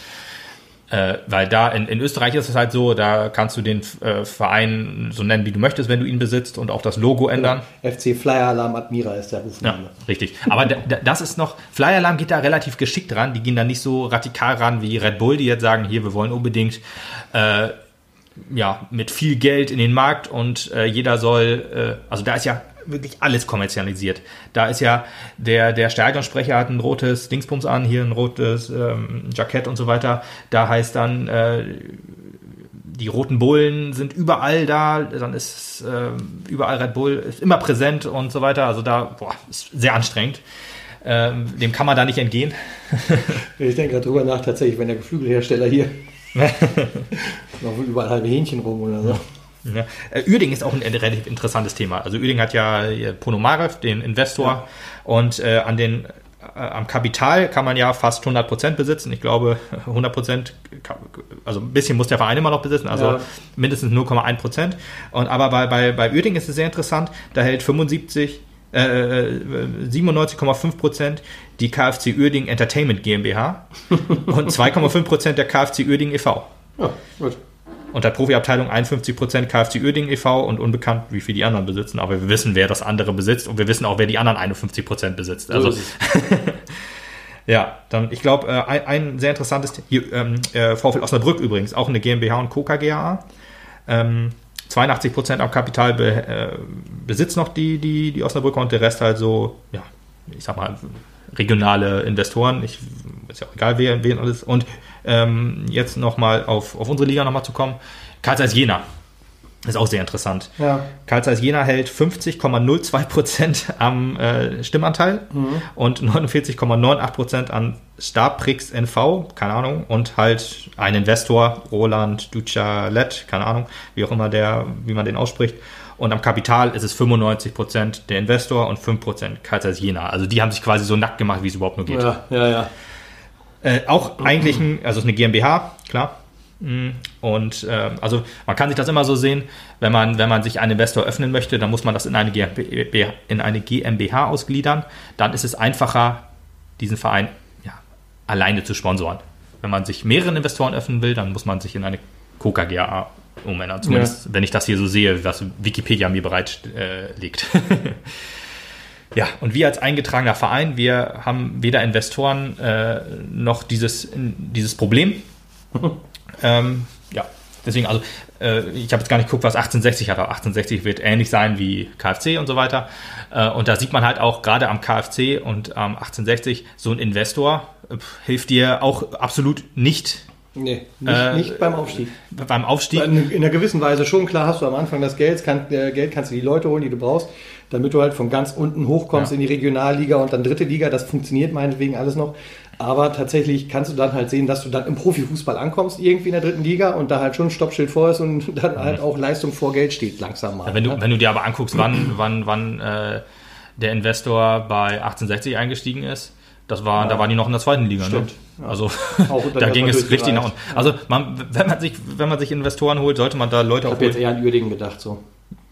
Speaker 2: Äh, weil da in, in Österreich ist es halt so, da kannst du den äh, Verein so nennen, wie du möchtest, wenn du ihn besitzt und auch das Logo ändern.
Speaker 3: FC Flyer Alarm Admira ist der Rufname.
Speaker 2: Ja, richtig. Aber da, da, das ist noch, Flyer Alarm geht da relativ geschickt ran. Die gehen da nicht so radikal ran wie Red Bull, die jetzt sagen, hier, wir wollen unbedingt äh, ja, mit viel Geld in den Markt und äh, jeder soll, äh, also da ist ja wirklich alles kommerzialisiert. Da ist ja der, der Stadionsprecher hat ein rotes Dingsbums an, hier ein rotes ähm, Jackett und so weiter. Da heißt dann, äh, die roten Bullen sind überall da, dann ist äh, überall Red Bull, ist immer präsent und so weiter. Also da, boah, ist sehr anstrengend. Ähm, dem kann man da nicht entgehen. (laughs)
Speaker 3: ich denke gerade drüber nach, tatsächlich, wenn der Geflügelhersteller hier (laughs) (laughs) noch überall halbe Hähnchen rum oder so.
Speaker 2: Ja. Äh, Uerding ist auch ein relativ interessantes Thema. Also Uerding hat ja Ponomarev, den Investor, ja. und äh, an den äh, am Kapital kann man ja fast 100% besitzen. Ich glaube, (laughs) 100%, also ein bisschen muss der Verein immer noch besitzen, also ja. mindestens 0,1%. Und aber bei, bei, bei Uerding ist es sehr interessant, da hält 75, äh, 97,5% die KFC Uerding Entertainment GmbH (laughs) und 2,5% der KFC Uerding e.V. Ja, gut. Und der Profiabteilung 51% KFC Uerdingen e.V. und unbekannt, wie viel die anderen besitzen. Aber wir wissen, wer das andere besitzt und wir wissen auch, wer die anderen 51% besitzt. Also, (laughs) ja, dann, ich glaube, äh, ein, ein, sehr interessantes, hier, ähm, äh, VfL Osnabrück übrigens, auch eine GmbH und Co. KGA. Ähm, 82% am Kapital be, äh, besitzt noch die, die, die Osnabrücker und der Rest halt so, ja, ich sag mal, regionale Investoren. Ich, ist ja auch egal, wer, wen alles. Und ähm, jetzt nochmal auf, auf unsere Liga nochmal zu kommen. Karl Zeiss Jena. Ist auch sehr interessant. Ja. Karl Zeiss Jena hält 50,02% am äh, Stimmanteil mhm. und 49,98% an Starprix NV, keine Ahnung, und halt ein Investor, Roland Duchalet, keine Ahnung, wie auch immer der, wie man den ausspricht. Und am Kapital ist es 95% der Investor und 5% Karl Zeiss Jena. Also die haben sich quasi so nackt gemacht, wie es überhaupt nur geht.
Speaker 3: Ja, ja, ja.
Speaker 2: Äh, auch eigentlich ein, also es ist eine GmbH, klar. Mm, und äh, also man kann sich das immer so sehen, wenn man, wenn man sich einen Investor öffnen möchte, dann muss man das in eine, GmbH, in eine GmbH ausgliedern. Dann ist es einfacher, diesen Verein ja, alleine zu sponsoren. Wenn man sich mehreren Investoren öffnen will, dann muss man sich in eine Coca GmbH umändern. Zumindest ja. wenn ich das hier so sehe, was Wikipedia mir bereitlegt. Äh, (laughs) Ja, und wir als eingetragener Verein, wir haben weder Investoren äh, noch dieses, dieses Problem. (laughs) ähm, ja, deswegen, also äh, ich habe jetzt gar nicht geguckt, was 1860 hat, aber 1860 wird ähnlich sein wie KFC und so weiter. Äh, und da sieht man halt auch gerade am KFC und am 1860, so ein Investor äh, hilft dir auch absolut nicht
Speaker 3: Nee, nicht, äh, nicht, beim Aufstieg.
Speaker 2: Beim Aufstieg?
Speaker 3: In, in einer gewissen Weise schon. Klar hast du am Anfang das Geld, kann, äh, Geld kannst du die Leute holen, die du brauchst damit du halt von ganz unten hochkommst ja. in die Regionalliga und dann dritte Liga. Das funktioniert meinetwegen alles noch. Aber tatsächlich kannst du dann halt sehen, dass du dann im Profifußball ankommst, irgendwie in der dritten Liga und da halt schon ein Stoppschild vor ist und (laughs) dann mhm. halt auch Leistung vor Geld steht, langsam mal.
Speaker 2: Ja, wenn, du, ne? wenn du dir aber anguckst, wann, wann, wann äh, der Investor bei 1860 eingestiegen ist, das war, ja. da waren die noch in der zweiten Liga. Ne? Stimmt. Ne? Also (laughs) da ging es richtig nach unten. Also man, wenn man sich, wenn man sich Investoren holt, sollte man da Leute
Speaker 3: ich auch. Ich habe jetzt eher an Uerdingen gedacht so.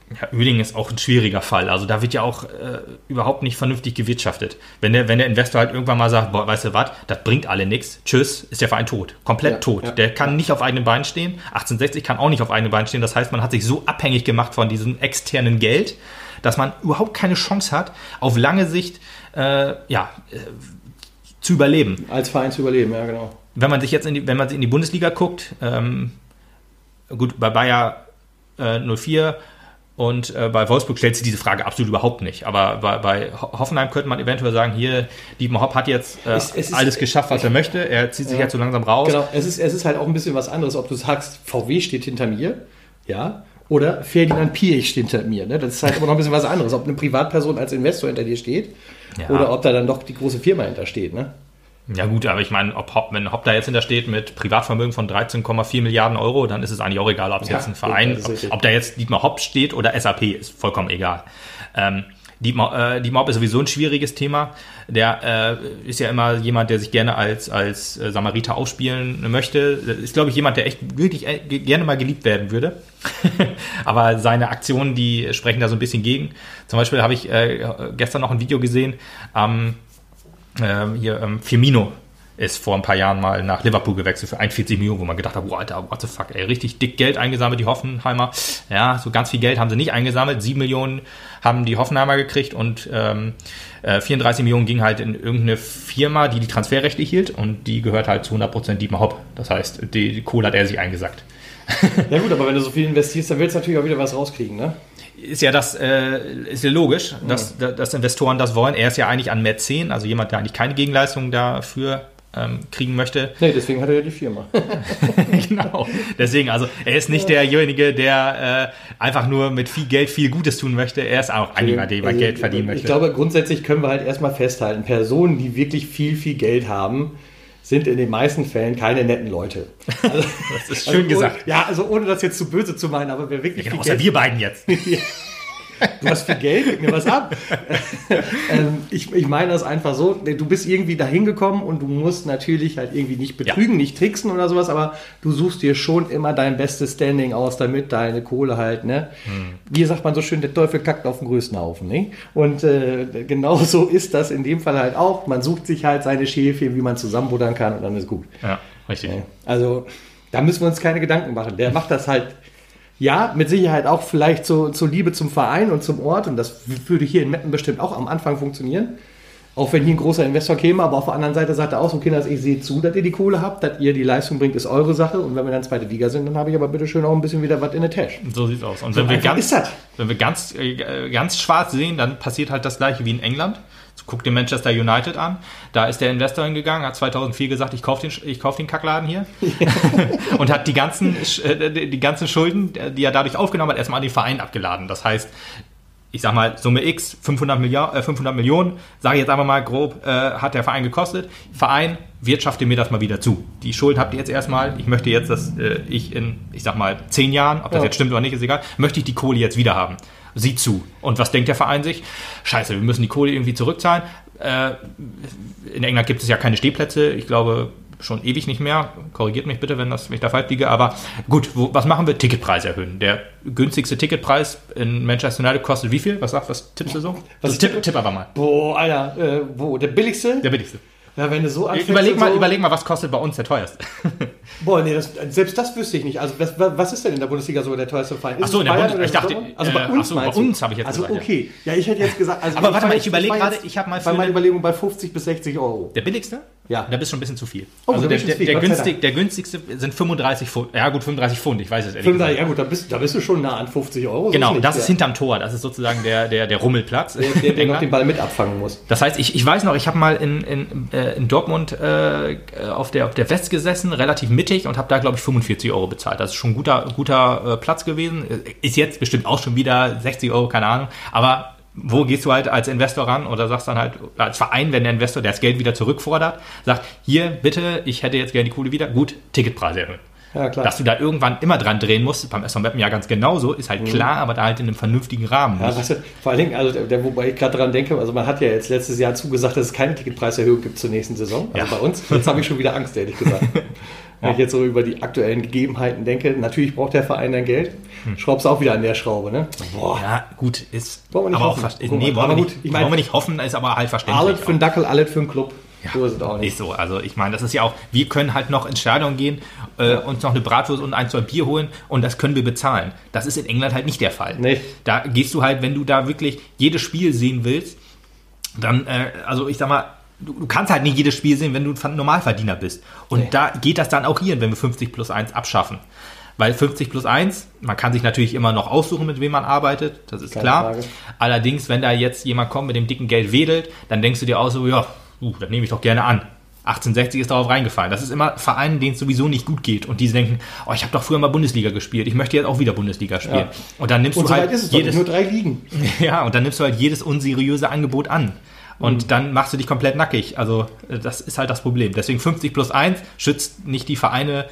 Speaker 2: Ja, Uerdingen ist auch ein schwieriger Fall. Also da wird ja auch äh, überhaupt nicht vernünftig gewirtschaftet. Wenn der, wenn der Investor halt irgendwann mal sagt, boah, weißt du was, das bringt alle nichts, tschüss, ist der Verein tot. Komplett ja, tot. Ja, der kann ja. nicht auf eigenen Beinen stehen. 1860 kann auch nicht auf eigenen Beinen stehen. Das heißt, man hat sich so abhängig gemacht von diesem externen Geld, dass man überhaupt keine Chance hat, auf lange Sicht äh, ja, äh, zu überleben.
Speaker 3: Als Verein zu überleben, ja, genau.
Speaker 2: Wenn man sich jetzt in die, wenn man in die Bundesliga guckt, ähm, gut, bei Bayer äh, 04 und äh, bei Wolfsburg stellt sich diese Frage absolut überhaupt nicht. Aber bei, bei Hoffenheim könnte man eventuell sagen, hier, Dietmar Hopp hat jetzt äh, es, es alles ist, geschafft, was er möchte. Er zieht sich ja. jetzt so langsam raus.
Speaker 3: Genau, es ist, es ist halt auch ein bisschen was anderes, ob du sagst, VW steht hinter mir, ja, oder Ferdinand Piech steht hinter mir. Ne? Das ist halt immer noch ein bisschen was anderes, ob eine Privatperson als Investor hinter dir steht ja. oder ob da dann doch die große Firma hinter steht. Ne?
Speaker 2: Ja gut, aber ich meine, ob Hopp, wenn Hopp da jetzt hintersteht mit Privatvermögen von 13,4 Milliarden Euro, dann ist es eigentlich auch egal, ob es ja, jetzt ein Verein, ob, ob, da jetzt Dietmar Hopp steht oder SAP, ist vollkommen egal. Ähm, Dietmar, äh, Dietmar Hopp ist sowieso ein schwieriges Thema. Der äh, ist ja immer jemand, der sich gerne als, als äh, Samariter aufspielen möchte. Ist, glaube ich, jemand, der echt wirklich äh, gerne mal geliebt werden würde. (laughs) Aber seine Aktionen, die sprechen da so ein bisschen gegen. Zum Beispiel habe ich äh, gestern noch ein Video gesehen. Ähm, hier ähm, Firmino, ist vor ein paar Jahren mal nach Liverpool gewechselt für 41 Millionen, wo man gedacht hat, boah, Alter, what the fuck, ey, richtig dick Geld eingesammelt, die Hoffenheimer. Ja, so ganz viel Geld haben sie nicht eingesammelt. 7 Millionen haben die Hoffenheimer gekriegt und ähm, äh, 34 Millionen ging halt in irgendeine Firma, die die Transferrechte hielt und die gehört halt zu 100% Dietmar Hopp. Das heißt, die, die Kohle hat er sich eingesackt. (laughs)
Speaker 3: Ja gut, aber wenn du so viel investierst, dann willst du natürlich auch wieder was rauskriegen, ne?
Speaker 2: ist ja das äh, ist ja logisch, dass, dass Investoren das wollen. Er ist ja eigentlich an Mäzen, also jemand, der eigentlich keine Gegenleistung dafür ähm, kriegen möchte.
Speaker 3: Nee, deswegen hat er ja die Firma. (laughs) (laughs)
Speaker 2: genau. Deswegen, also er ist nicht derjenige, der äh, einfach nur mit viel Geld viel Gutes tun möchte. Er ist auch einer, der
Speaker 3: Also,
Speaker 2: Geld verdienen
Speaker 3: Ich
Speaker 2: möchte.
Speaker 3: glaube, grundsätzlich können wir halt erstmal festhalten, Personen, die wirklich viel, viel Geld haben, sind in den meisten Fällen keine netten Leute. (laughs) Also,
Speaker 2: das ist schön gesagt.
Speaker 3: Ja, also ohne das jetzt zu böse zu meinen, aber wer wirklich
Speaker 2: Genau,
Speaker 3: viel
Speaker 2: außer
Speaker 3: Geld
Speaker 2: wir beiden jetzt.
Speaker 3: Du hast viel Geld, gib mir was ab. (laughs) ähm, ich, ich meine das einfach so, du bist irgendwie da hingekommen und du musst natürlich halt irgendwie nicht betrügen, nicht tricksen oder sowas, aber du suchst dir schon immer dein bestes Standing aus, damit deine Kohle halt, ne? Wie sagt man so schön, der Teufel kackt auf den größten Haufen, ne? Und äh, genau (laughs) so ist das in dem Fall halt auch. Man sucht sich halt seine Schäfchen, wie man zusammenbuddern kann und dann ist gut.
Speaker 2: Ja, richtig.
Speaker 3: Also, da müssen wir uns keine Gedanken machen. Der macht das halt, ja, mit Sicherheit auch vielleicht so, zur Liebe zum Verein und zum Ort. Und das würde hier in Meppen bestimmt auch am Anfang funktionieren. Auch wenn hier ein großer Investor käme, aber auf der anderen Seite sagt er auch so, Kinders, ich sehe zu, dass ihr die Kohle habt, dass ihr die Leistung bringt, ist eure Sache. Und wenn wir dann zweite Liga sind, dann habe ich aber bitte schön auch ein bisschen wieder was in der Tasche.
Speaker 2: So sieht's aus. Und
Speaker 3: So
Speaker 2: wenn wir ganz, wenn wir ganz, ganz schwarz sehen, dann passiert halt das gleiche wie in England. Guck dir Manchester United an. Da ist der Investor hingegangen, hat 2004 gesagt, ich kaufe den, ich kauf den Kackladen hier. (laughs) und hat die ganzen, äh, die ganzen Schulden, die er dadurch aufgenommen hat, erstmal an den Verein abgeladen. Das heißt, ich sag mal, Summe X, 500, Milliard, äh, 500 Millionen, sage ich jetzt einfach mal grob, äh, hat der Verein gekostet. Verein, wirtschafte mir das mal wieder zu. Die Schulden habt ihr jetzt erstmal. Ich möchte jetzt, dass äh, ich in, ich sag mal, zehn Jahren, ob das
Speaker 3: Ja.
Speaker 2: jetzt stimmt oder nicht, ist egal, möchte ich die Kohle jetzt wieder haben. Sieh zu. Und was denkt der Verein sich? Scheiße, wir müssen die Kohle irgendwie zurückzahlen. Äh, in England gibt es ja keine Stehplätze. Ich glaube, schon ewig nicht mehr. Korrigiert mich bitte, wenn, das, wenn ich da falsch liege. Aber gut, wo, was machen wir? Ticketpreis erhöhen. Der günstigste Ticketpreis in Manchester United kostet wie viel? Was sagt, was tippst du so?
Speaker 3: Was
Speaker 2: Also tipp, tipp aber mal.
Speaker 3: Boah, Alter, äh, wo? Der billigste?
Speaker 2: Der billigste.
Speaker 3: Ja, wenn du so anfängst
Speaker 2: Überleg mal,
Speaker 3: so,
Speaker 2: überleg mal, was kostet bei uns der teuerste? (laughs)
Speaker 3: Boah, nee, das, selbst das wüsste ich nicht. Also, was, was ist denn in der Bundesliga so der teuerste Verein? Ist
Speaker 2: Ach so,
Speaker 3: es
Speaker 2: in der
Speaker 3: Bayern
Speaker 2: Bundes-
Speaker 3: oder
Speaker 2: ich dachte?
Speaker 3: Also bei
Speaker 2: äh,
Speaker 3: uns
Speaker 2: so, bei uns habe ich jetzt
Speaker 3: Also
Speaker 2: gesagt, ja.
Speaker 3: okay. Ja, ich hätte jetzt gesagt, also
Speaker 2: Aber warte
Speaker 3: war
Speaker 2: mal, ich überleg
Speaker 3: war
Speaker 2: gerade, ich hab mal
Speaker 3: bei meiner Überlegung bei 50 bis 60 Euro.
Speaker 2: Der billigste?
Speaker 3: Ja.
Speaker 2: Da bist du schon ein bisschen zu viel.
Speaker 3: Oh,
Speaker 2: also der, der,
Speaker 3: viel,
Speaker 2: der, günstig, der günstigste sind 35 Pfund. Ja gut, 35 Pfund, ich weiß es ehrlich
Speaker 3: 35,
Speaker 2: gesagt.
Speaker 3: ja gut, da bist, da bist du schon nah an 50 Euro.
Speaker 2: Genau,
Speaker 3: nicht,
Speaker 2: das ist
Speaker 3: ja.
Speaker 2: hinterm Tor. Das ist sozusagen der, der, der Rummelplatz.
Speaker 3: der, der, der (laughs) noch den Ball mit abfangen muss.
Speaker 2: Das heißt, ich, ich weiß noch, ich habe mal in, in, äh, in Dortmund äh, auf, der, auf der West gesessen, relativ mittig und habe da, glaube ich, 45 Euro bezahlt. Das ist schon ein guter, guter äh, Platz gewesen. Ist jetzt bestimmt auch schon wieder 60 Euro, keine Ahnung. Aber wo gehst du halt als Investor ran oder sagst dann halt als Verein, wenn der Investor das Geld wieder zurückfordert, sagt, hier bitte, ich hätte jetzt gerne die Kohle wieder, gut, Ticketpreise erhöhen.
Speaker 3: Ja, klar.
Speaker 2: Dass du da irgendwann immer dran drehen musst, beim SV ja ganz genauso, ist halt klar, aber da halt in einem vernünftigen Rahmen.
Speaker 3: Mhm. Ja, weißt du, vor allen Dingen, also der, der, wobei ich gerade daran denke, also man hat ja jetzt letztes Jahr zugesagt, dass es keine Ticketpreiserhöhung gibt zur nächsten Saison. Also
Speaker 2: Ja.
Speaker 3: bei uns. Jetzt habe ich schon wieder Angst, ehrlich gesagt. (laughs) Wenn ich jetzt so über die aktuellen Gegebenheiten denke, natürlich braucht der Verein dann Geld. Schraubst auch wieder an der Schraube, ne? Boah.
Speaker 2: Ja, gut, ist.
Speaker 3: Wollen wir nicht
Speaker 2: aber
Speaker 3: hoffen.
Speaker 2: Auch, nee, wollen,
Speaker 3: aber
Speaker 2: wir
Speaker 3: gut,
Speaker 2: nicht,
Speaker 3: ich mein-
Speaker 2: wollen wir nicht hoffen, ist aber halt verständlich.
Speaker 3: Alles für einen Dackel, alles für einen Club. So ist es auch nicht.
Speaker 2: Ist so. Also ich meine, das ist ja auch, wir können halt noch ins Stadion gehen, äh, uns noch eine Bratwurst und ein, zwei Bier holen und das können wir bezahlen. Das ist in England halt nicht der Fall.
Speaker 3: Nee.
Speaker 2: Da gehst du halt, wenn du da wirklich jedes Spiel sehen willst, dann, äh, also ich sag mal, du, du kannst halt nicht jedes Spiel sehen, wenn du ein Normalverdiener bist. Und
Speaker 3: Nee.
Speaker 2: da geht das dann auch hier, wenn wir 50 plus 1 abschaffen. Weil 50 plus 1, man kann sich natürlich immer noch aussuchen, mit wem man arbeitet, das ist
Speaker 3: Keine
Speaker 2: klar.
Speaker 3: Frage.
Speaker 2: Allerdings, wenn da jetzt jemand kommt mit dem dicken Geld wedelt, dann denkst du dir auch so, ja, uh, das nehme ich doch gerne an. 1860 ist darauf reingefallen. Das ist immer Vereinen, denen es sowieso nicht gut geht und die denken, oh, ich habe doch früher mal Bundesliga gespielt, ich möchte jetzt auch wieder Bundesliga spielen.
Speaker 3: Ja.
Speaker 2: Und dann nimmst
Speaker 3: Und
Speaker 2: du
Speaker 3: so
Speaker 2: halt
Speaker 3: ist es doch
Speaker 2: jedes,
Speaker 3: nicht, nur drei Ligen. (laughs)
Speaker 2: ja, und dann nimmst du halt jedes unseriöse Angebot an. Und
Speaker 3: Mhm.
Speaker 2: dann machst du dich komplett nackig. Also, äh, das ist halt das Problem. Deswegen 50 plus 1 schützt nicht die Vereine,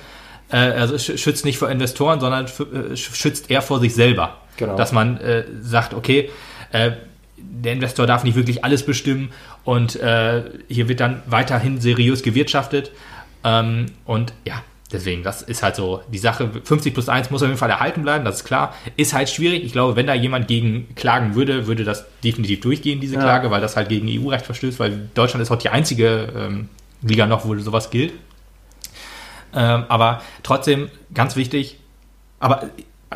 Speaker 2: äh, also sch- schützt nicht vor Investoren, sondern äh, sch- schützt eher vor sich selber.
Speaker 3: Genau.
Speaker 2: Dass man äh, sagt, okay, äh, der Investor darf nicht wirklich alles bestimmen und äh, hier wird dann weiterhin seriös gewirtschaftet. Ähm, und ja, deswegen, das ist halt so die Sache. 50 plus 1 muss auf jeden Fall erhalten bleiben, das ist klar. Ist halt schwierig. Ich glaube, wenn da jemand gegen klagen würde, würde das definitiv durchgehen, diese
Speaker 3: Ja.
Speaker 2: Klage, weil das halt gegen EU-Recht verstößt, weil Deutschland ist auch die einzige ähm, Liga noch, wo sowas gilt. Ähm, aber trotzdem ganz wichtig, aber,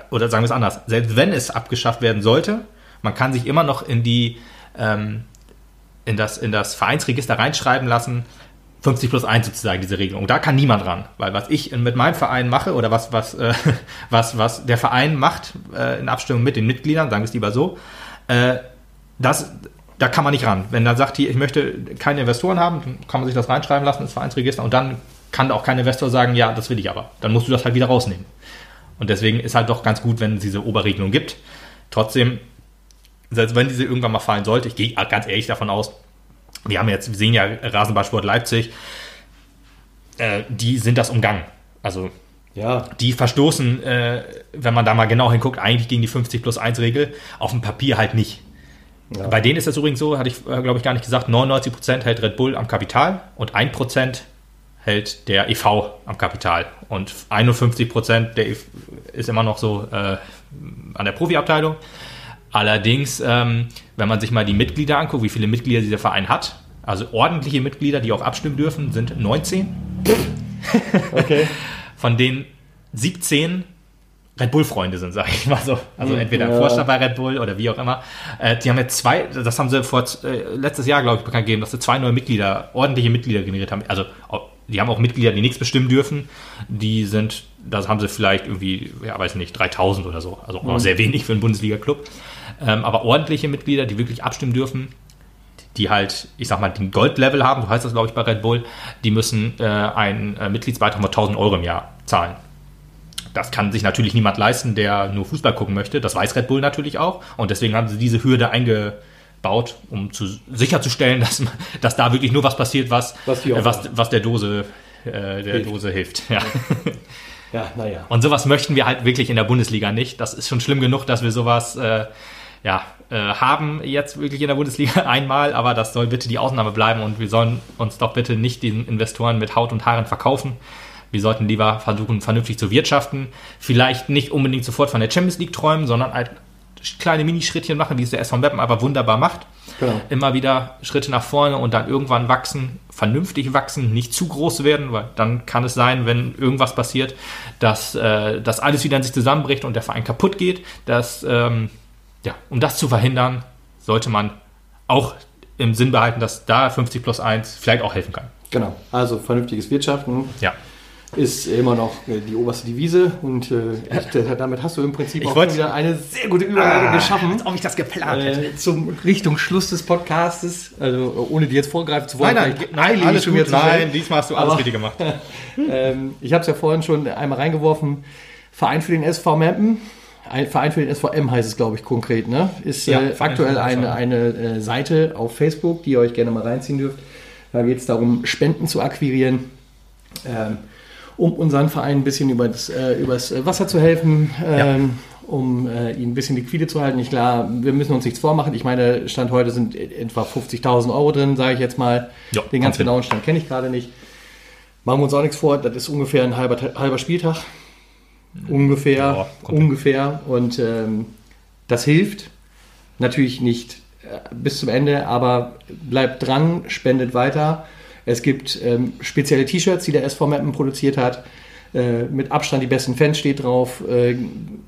Speaker 2: oder sagen wir es anders, selbst wenn es abgeschafft werden sollte, man kann sich immer noch in die, ähm, in das, in das Vereinsregister reinschreiben lassen, 50 plus 1 sozusagen, diese Regelung. Da kann niemand ran. Weil was ich mit meinem Verein mache oder was, was, äh, (laughs) was, was der Verein macht äh, in Abstimmung mit den Mitgliedern, sagen wir es lieber so, äh, das, da kann man nicht ran. Wenn er sagt, hier, ich möchte keine Investoren haben, dann kann man sich das reinschreiben lassen ins Vereinsregister und dann kann auch kein Investor sagen, ja, das will ich aber. Dann musst du das halt wieder rausnehmen. Und deswegen ist halt doch ganz gut, wenn es diese Oberregelung gibt. Trotzdem, selbst wenn diese irgendwann mal fallen sollte, ich gehe ganz ehrlich davon aus, wir haben jetzt, wir sehen ja Rasenballsport Leipzig, äh, die sind das umgangen. Also
Speaker 3: Ja,
Speaker 2: die verstoßen, äh, wenn man da mal genau hinguckt, eigentlich gegen die 50 plus 1 Regel, auf dem Papier halt nicht.
Speaker 3: Ja.
Speaker 2: Bei denen ist das übrigens so, hatte ich, äh, glaube ich, gar nicht gesagt, 99% hält Red Bull am Kapital und 1% hält der EV am Kapital. Und 51% der EV ist immer noch so äh, an der Profiabteilung. Allerdings, ähm, wenn man sich mal die Mitglieder anguckt, wie viele Mitglieder dieser Verein hat, also ordentliche Mitglieder, die auch abstimmen dürfen, sind 19
Speaker 3: okay. (laughs)
Speaker 2: von denen 17 Red Bull-Freunde sind, sage ich mal so. Also
Speaker 3: Hm,
Speaker 2: entweder
Speaker 3: ja.
Speaker 2: Vorstand bei Red Bull oder wie auch immer. Äh, die haben jetzt zwei, das haben sie vor äh, letztes Jahr, glaube ich, bekannt gegeben, dass sie zwei neue Mitglieder, ordentliche Mitglieder generiert haben. Also die haben auch Mitglieder, die nichts bestimmen dürfen. Die sind, das haben sie vielleicht irgendwie, ja, weiß nicht, 3000 oder so. Also auch
Speaker 3: Hm.
Speaker 2: noch sehr wenig für einen Bundesliga-Club. Ähm, aber ordentliche Mitglieder, die wirklich abstimmen dürfen, die halt, ich sag mal, den Gold-Level haben, so heißt das, glaube ich, bei Red Bull, die müssen äh, einen äh, Mitgliedsbeitrag von 1000 Euro im Jahr zahlen. Das kann sich natürlich niemand leisten, der nur Fußball gucken möchte. Das weiß Red Bull natürlich auch. Und deswegen haben sie diese Hürde eingebaut, um zu, sicherzustellen, (laughs) dass, dass da wirklich nur was passiert, was,
Speaker 3: Was
Speaker 2: äh, was, was der Dose, äh, der
Speaker 3: Hilft.
Speaker 2: Dose hilft. Ja.
Speaker 3: Ja, naja.
Speaker 2: Und sowas möchten wir halt wirklich in der Bundesliga nicht. Das ist schon schlimm genug, dass wir sowas äh, ja, äh, haben jetzt wirklich in der Bundesliga (laughs) einmal, aber das soll bitte die Ausnahme bleiben und wir sollen uns doch bitte nicht den Investoren mit Haut und Haaren verkaufen. Wir sollten lieber versuchen, vernünftig zu wirtschaften. Vielleicht nicht unbedingt sofort von der Champions League träumen, sondern halt kleine Minischrittchen machen, wie es der SV Meppen aber wunderbar macht.
Speaker 3: Genau.
Speaker 2: Immer wieder Schritte nach vorne und dann irgendwann wachsen, vernünftig wachsen, nicht zu groß werden, weil dann kann es sein, wenn irgendwas passiert, dass äh, das alles wieder in sich zusammenbricht und der Verein kaputt geht. Dass, ähm, ja, um das zu verhindern, sollte man auch im Sinn behalten, dass da 50 plus 1 vielleicht auch helfen kann.
Speaker 3: Genau. Also vernünftiges Wirtschaften
Speaker 2: Ja.
Speaker 3: ist immer noch äh, die oberste Devise und äh, äh, damit hast du im Prinzip
Speaker 2: Ich
Speaker 3: auch wieder eine sehr gute Überleitung geschaffen.
Speaker 2: ob ich das geplant
Speaker 3: Äh, zum Richtung Schluss des Podcastes, also ohne die jetzt vorgreifen zu wollen.
Speaker 2: Nein, nein, nein, alles
Speaker 3: schon
Speaker 2: gut. Nein, diesmal hast du alles
Speaker 3: Aber-
Speaker 2: richtig gemacht. (laughs)
Speaker 3: Ähm, ich habe es ja vorhin schon einmal reingeworfen. Verein für den SV Meppen. Ein Verein für den SVM heißt es, glaube ich, konkret. Ne? Ist
Speaker 2: Ja,
Speaker 3: äh, aktuell eine, eine äh, Seite auf Facebook, die ihr euch gerne mal reinziehen dürft. Da geht es darum, Spenden zu akquirieren, ähm, um unseren Verein ein bisschen über das, äh, übers Wasser zu helfen, ähm, um äh, ihn ein bisschen liquide zu halten. Ich klar, wir müssen uns nichts vormachen. Ich meine, Stand heute sind etwa 50.000 Euro drin, sage ich jetzt mal.
Speaker 2: Ja,
Speaker 3: Den ganz genauen Stand kenne ich gerade nicht. Machen wir uns auch nichts vor, das ist ungefähr ein halber, halber Spieltag. Ungefähr,
Speaker 2: Ja,
Speaker 3: ungefähr. Und ähm, das hilft. Natürlich nicht äh, bis zum Ende, aber bleibt dran, spendet weiter. Es gibt ähm, spezielle T-Shirts, die der SV Meppen produziert hat. Äh, mit Abstand die besten Fans steht drauf. Äh,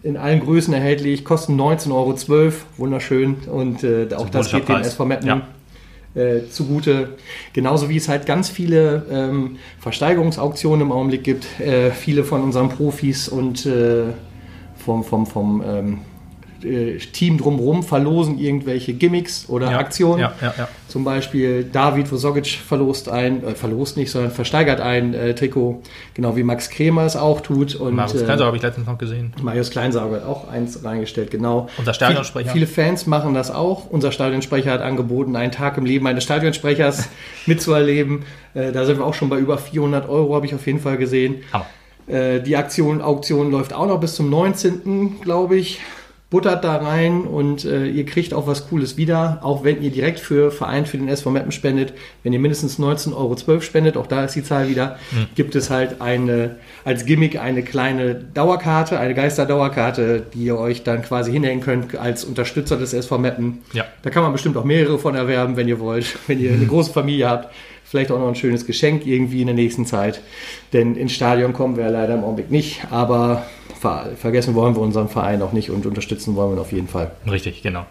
Speaker 3: in allen Größen erhältlich, kosten 19,12 Euro. Wunderschön. Und äh, auch das
Speaker 2: Symbolischer
Speaker 3: geht
Speaker 2: Preis.
Speaker 3: SV Meppen
Speaker 2: Ja.
Speaker 3: Äh, zugute. Genauso wie es halt ganz viele ähm, Versteigerungsauktionen im Augenblick gibt. Äh, viele von unseren Profis und äh, vom, vom, vom ähm, äh, Team drumherum verlosen irgendwelche Gimmicks oder
Speaker 2: Ja,
Speaker 3: Aktionen.
Speaker 2: Ja, ja.
Speaker 3: Zum Beispiel David Vosogic verlost ein, äh, verlost nicht, sondern versteigert ein äh, Trikot, genau wie Max Kremer es auch tut. Und
Speaker 2: Marius
Speaker 3: äh,
Speaker 2: Kleiser habe ich letztens noch gesehen.
Speaker 3: Marius Kleinsauger hat auch eins reingestellt, genau.
Speaker 2: Unser Stadionsprecher.
Speaker 3: Viele, viele Fans machen das auch. Unser Stadionsprecher hat angeboten, einen Tag im Leben eines Stadionsprechers (laughs) mitzuerleben. Äh, da sind wir auch schon bei über 400 Euro, habe ich auf jeden Fall gesehen.
Speaker 2: Hammer.
Speaker 3: Die Aktion, Auktion läuft auch noch bis zum 19., glaube ich. Buttert da rein und äh, ihr kriegt auch was Cooles wieder, auch wenn ihr direkt für Verein für den SV Meppen spendet. Wenn ihr mindestens 19,12 Euro spendet, auch da ist die Zahl wieder, gibt es halt eine, als Gimmick eine kleine Dauerkarte, eine Geisterdauerkarte, die ihr euch dann quasi hinhängen könnt als Unterstützer des SV Meppen.
Speaker 2: Ja.
Speaker 3: Da kann man bestimmt auch mehrere von erwerben, wenn ihr wollt, (laughs) wenn ihr eine große Familie habt. Vielleicht auch noch ein schönes Geschenk irgendwie in der nächsten Zeit. Denn ins Stadion kommen wir leider im Augenblick nicht. Aber ver vergessen wollen wir unseren Verein auch nicht und unterstützen wollen wir ihn auf jeden Fall.
Speaker 2: Richtig, genau.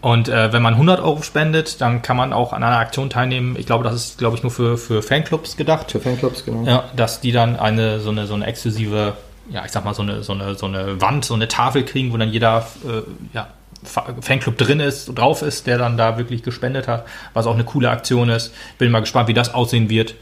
Speaker 2: Und äh, wenn man 100 Euro spendet, dann kann man auch an einer Aktion teilnehmen. Ich glaube, das ist, glaube ich, nur für, für Fanclubs gedacht.
Speaker 3: Für Fanclubs, genau.
Speaker 2: Ja, dass die dann eine so eine, so eine exklusive, ja, ich sag mal, so eine, so eine, so eine Wand, so eine Tafel kriegen, wo dann jeder äh, ja, Fa- Fanclub drin ist, drauf ist, der dann da wirklich gespendet hat, was auch eine coole Aktion ist. Bin mal gespannt, wie das aussehen wird.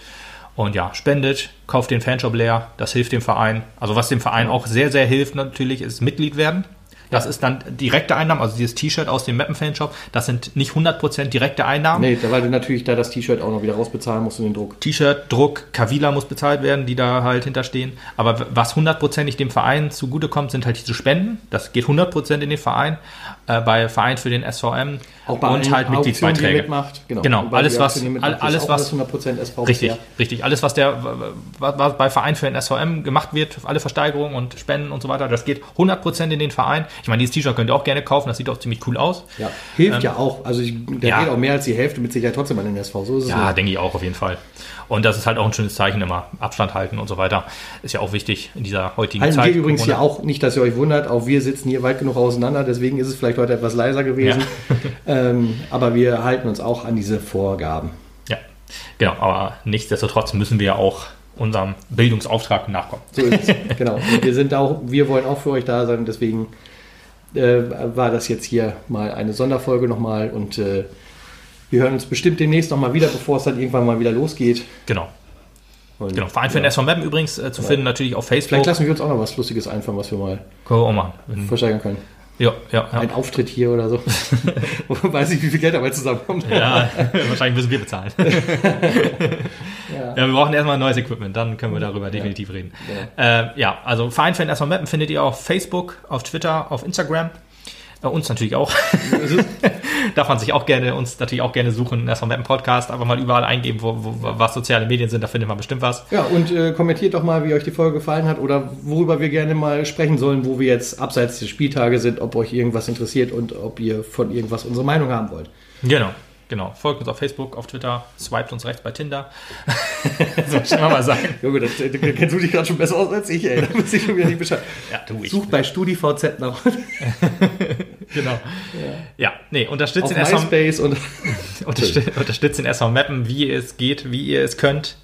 Speaker 2: Und ja, spendet, kauft den Fanshop leer, das hilft dem Verein. Also was dem Verein auch sehr, sehr hilft natürlich, ist Mitglied werden. Das ist dann direkte Einnahmen, also dieses T-Shirt aus dem Mappen-Fanshop, das sind nicht 100% direkte Einnahmen.
Speaker 3: Nee, weil du natürlich da das T-Shirt auch noch wieder rausbezahlen musst und den Druck.
Speaker 2: T-Shirt, Druck, Kavila muss bezahlt werden, die da halt hinterstehen. Aber was hundertprozentig dem Verein zugutekommt, sind halt diese Spenden. Das geht 100% in den Verein. Äh, bei Verein für den SVM
Speaker 3: Auch bei
Speaker 2: und halt Mitgliedsbeiträge.
Speaker 3: mitmacht. Genau,
Speaker 2: Genau, alles, was-
Speaker 3: mitmacht,
Speaker 2: alles, was-
Speaker 3: 100% SV
Speaker 2: Richtig, richtig. Alles, was der was, was bei Verein für den SVM gemacht wird, alle Versteigerungen und Spenden und so weiter, das geht 100% in den Verein. Ich meine, dieses T-Shirt könnt ihr auch gerne kaufen, das sieht auch ziemlich cool aus.
Speaker 3: Ja, hilft ja auch. Also ich, der
Speaker 2: Ähm, ja.
Speaker 3: geht auch mehr als die Hälfte mit Sicherheit trotzdem an den SV. So ist es
Speaker 2: Ja, denke ich auch auf jeden Fall. Und das ist halt auch ein schönes Zeichen immer. Abstand halten und so weiter. Ist ja auch wichtig in dieser heutigen
Speaker 3: Halten
Speaker 2: Zeit.
Speaker 3: wir übrigens hier auch nicht, dass ihr euch wundert. Auch wir sitzen hier weit genug auseinander. Deswegen ist es vielleicht heute etwas leiser gewesen. (laughs) ähm, aber wir halten uns auch an diese Vorgaben.
Speaker 2: Ja, genau. Aber nichtsdestotrotz müssen wir auch unserem Bildungsauftrag nachkommen.
Speaker 3: So ist es. (laughs) genau. Und wir sind auch, wir wollen auch für euch da sein. Deswegen äh, war das jetzt hier mal eine Sonderfolge nochmal. Und äh, wir hören uns bestimmt demnächst nochmal wieder, bevor es dann irgendwann mal wieder losgeht.
Speaker 2: Genau.
Speaker 3: Und,
Speaker 2: Genau. Verein für den
Speaker 3: ja.
Speaker 2: SV Mappen übrigens äh, zu finden, natürlich auf Facebook.
Speaker 3: Vielleicht lassen wir uns auch noch was Lustiges einfallen, was wir mal
Speaker 2: Können wir auch machen. Wenn-
Speaker 3: versteigern können.
Speaker 2: Ja, ja, ja.
Speaker 3: Ein Auftritt hier oder so. (laughs) (laughs) Weiß nicht, wie viel Geld dabei zusammenkommt.
Speaker 2: Ja, (laughs) wahrscheinlich müssen wir bezahlen. ja. wir brauchen erstmal neues Equipment, dann können wir darüber definitiv reden. Äh, ja, also Verein den SV Mappen findet ihr auf Facebook, auf Twitter, auf Instagram. Äh, uns natürlich auch. (laughs) Darf man sich auch gerne, uns natürlich auch gerne suchen. SV Mappen Podcast, einfach mal überall eingeben, wo, wo, was soziale Medien sind, da findet man bestimmt was.
Speaker 3: Ja, und äh, kommentiert doch mal, wie euch die Folge gefallen hat oder worüber wir gerne mal sprechen sollen, wo wir jetzt abseits der Spieltage sind, ob euch irgendwas interessiert und ob ihr von irgendwas unsere Meinung haben wollt.
Speaker 2: Genau, genau. Folgt uns auf Facebook, auf Twitter, swiped uns rechts bei Tinder. (laughs) so ich mal sagen.
Speaker 3: Junge, das, das, das kennst du dich gerade schon besser aus als ich, ey. Da weiß ich schon wieder nicht Bescheid.
Speaker 2: Ja, tu ich.
Speaker 3: Such bei StudiVZ nach (laughs)
Speaker 2: Genau. Ja, nee, unterstützt
Speaker 3: auf
Speaker 2: den SV,
Speaker 3: MySpace und (laughs)
Speaker 2: unterstützt, unterstützt den SV Mappen, wie es geht, wie ihr es könnt,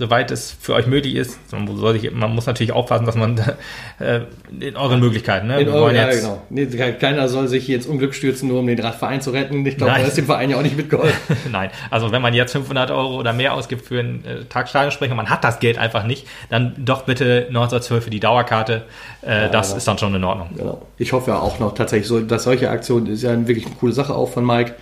Speaker 2: soweit es für euch möglich ist. Sich, man muss natürlich aufpassen, dass man (laughs) äh, in euren Möglichkeiten, ne?
Speaker 3: in
Speaker 2: Wir
Speaker 3: eure,
Speaker 2: wollen
Speaker 3: ja,
Speaker 2: jetzt-
Speaker 3: genau. Nee, keiner soll sich ins Unglück stürzen, nur um den Verein zu retten. Ich glaube, da ist dem Verein ja auch nicht mitgeholfen. (laughs)
Speaker 2: Nein, also wenn man jetzt 500 Euro oder mehr ausgibt für einen äh, Tagstadionsprecher, man hat das Geld einfach nicht, dann doch bitte 1912 für die Dauerkarte. Äh, das
Speaker 3: genau.
Speaker 2: ist dann schon in Ordnung.
Speaker 3: Genau. Ich hoffe ja auch noch tatsächlich so, dass solche Aktionen ist ja wirklich eine coole Sache auch von Mike.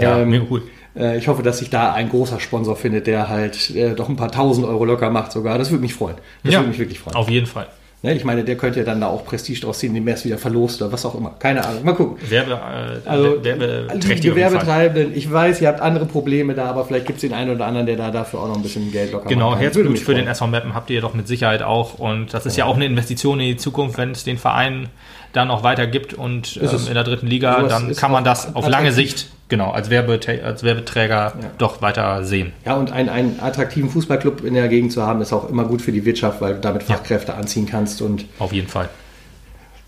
Speaker 2: Ja,
Speaker 3: Ähm,
Speaker 2: mega cool.
Speaker 3: Äh, Ich hoffe, dass sich da ein großer Sponsor findet, der halt äh, doch ein paar tausend Euro locker macht sogar. Das würde mich freuen. Das
Speaker 2: ja,
Speaker 3: würde mich wirklich freuen.
Speaker 2: auf jeden Fall.
Speaker 3: Ne, ich meine, der könnte ja dann da auch Prestige draus ziehen, indem er es wieder verlost oder was auch immer. Keine Ahnung. Mal gucken.
Speaker 2: Werbe, äh,
Speaker 3: Also,
Speaker 2: werbeträchtig
Speaker 3: die
Speaker 2: auf jeden Fall.
Speaker 3: Gewerbetreibenden, ich weiß, ihr habt andere Probleme da, aber vielleicht gibt es den einen oder anderen, der da dafür auch noch ein bisschen Geld locker
Speaker 2: Genau,
Speaker 3: machen kann.
Speaker 2: Herzblut für den
Speaker 3: freuen.
Speaker 2: SV Mappen habt ihr doch mit Sicherheit auch. Und das ist ja auch eine Investition in die Zukunft, wenn es den Verein dann noch weiter gibt und ähm, in der dritten Liga, dann kann man
Speaker 3: auch
Speaker 2: das auf lange. Sicht, genau, als, Werbetä als Werbeträger doch weiter sehen.
Speaker 3: Ja, und einen, einen attraktiven Fußballclub in der Gegend zu haben, ist auch immer gut für die Wirtschaft, weil du damit Fachkräfte anziehen kannst und
Speaker 2: Auf jeden Fall.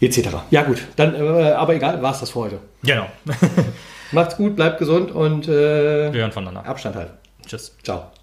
Speaker 3: etc. Ja gut, dann, äh, aber egal, war's das für heute.
Speaker 2: Genau. (laughs)
Speaker 3: Macht's gut, bleibt gesund und äh,
Speaker 2: Wir hören voneinander.
Speaker 3: Abstand halten.
Speaker 2: Tschüss.
Speaker 3: Ciao.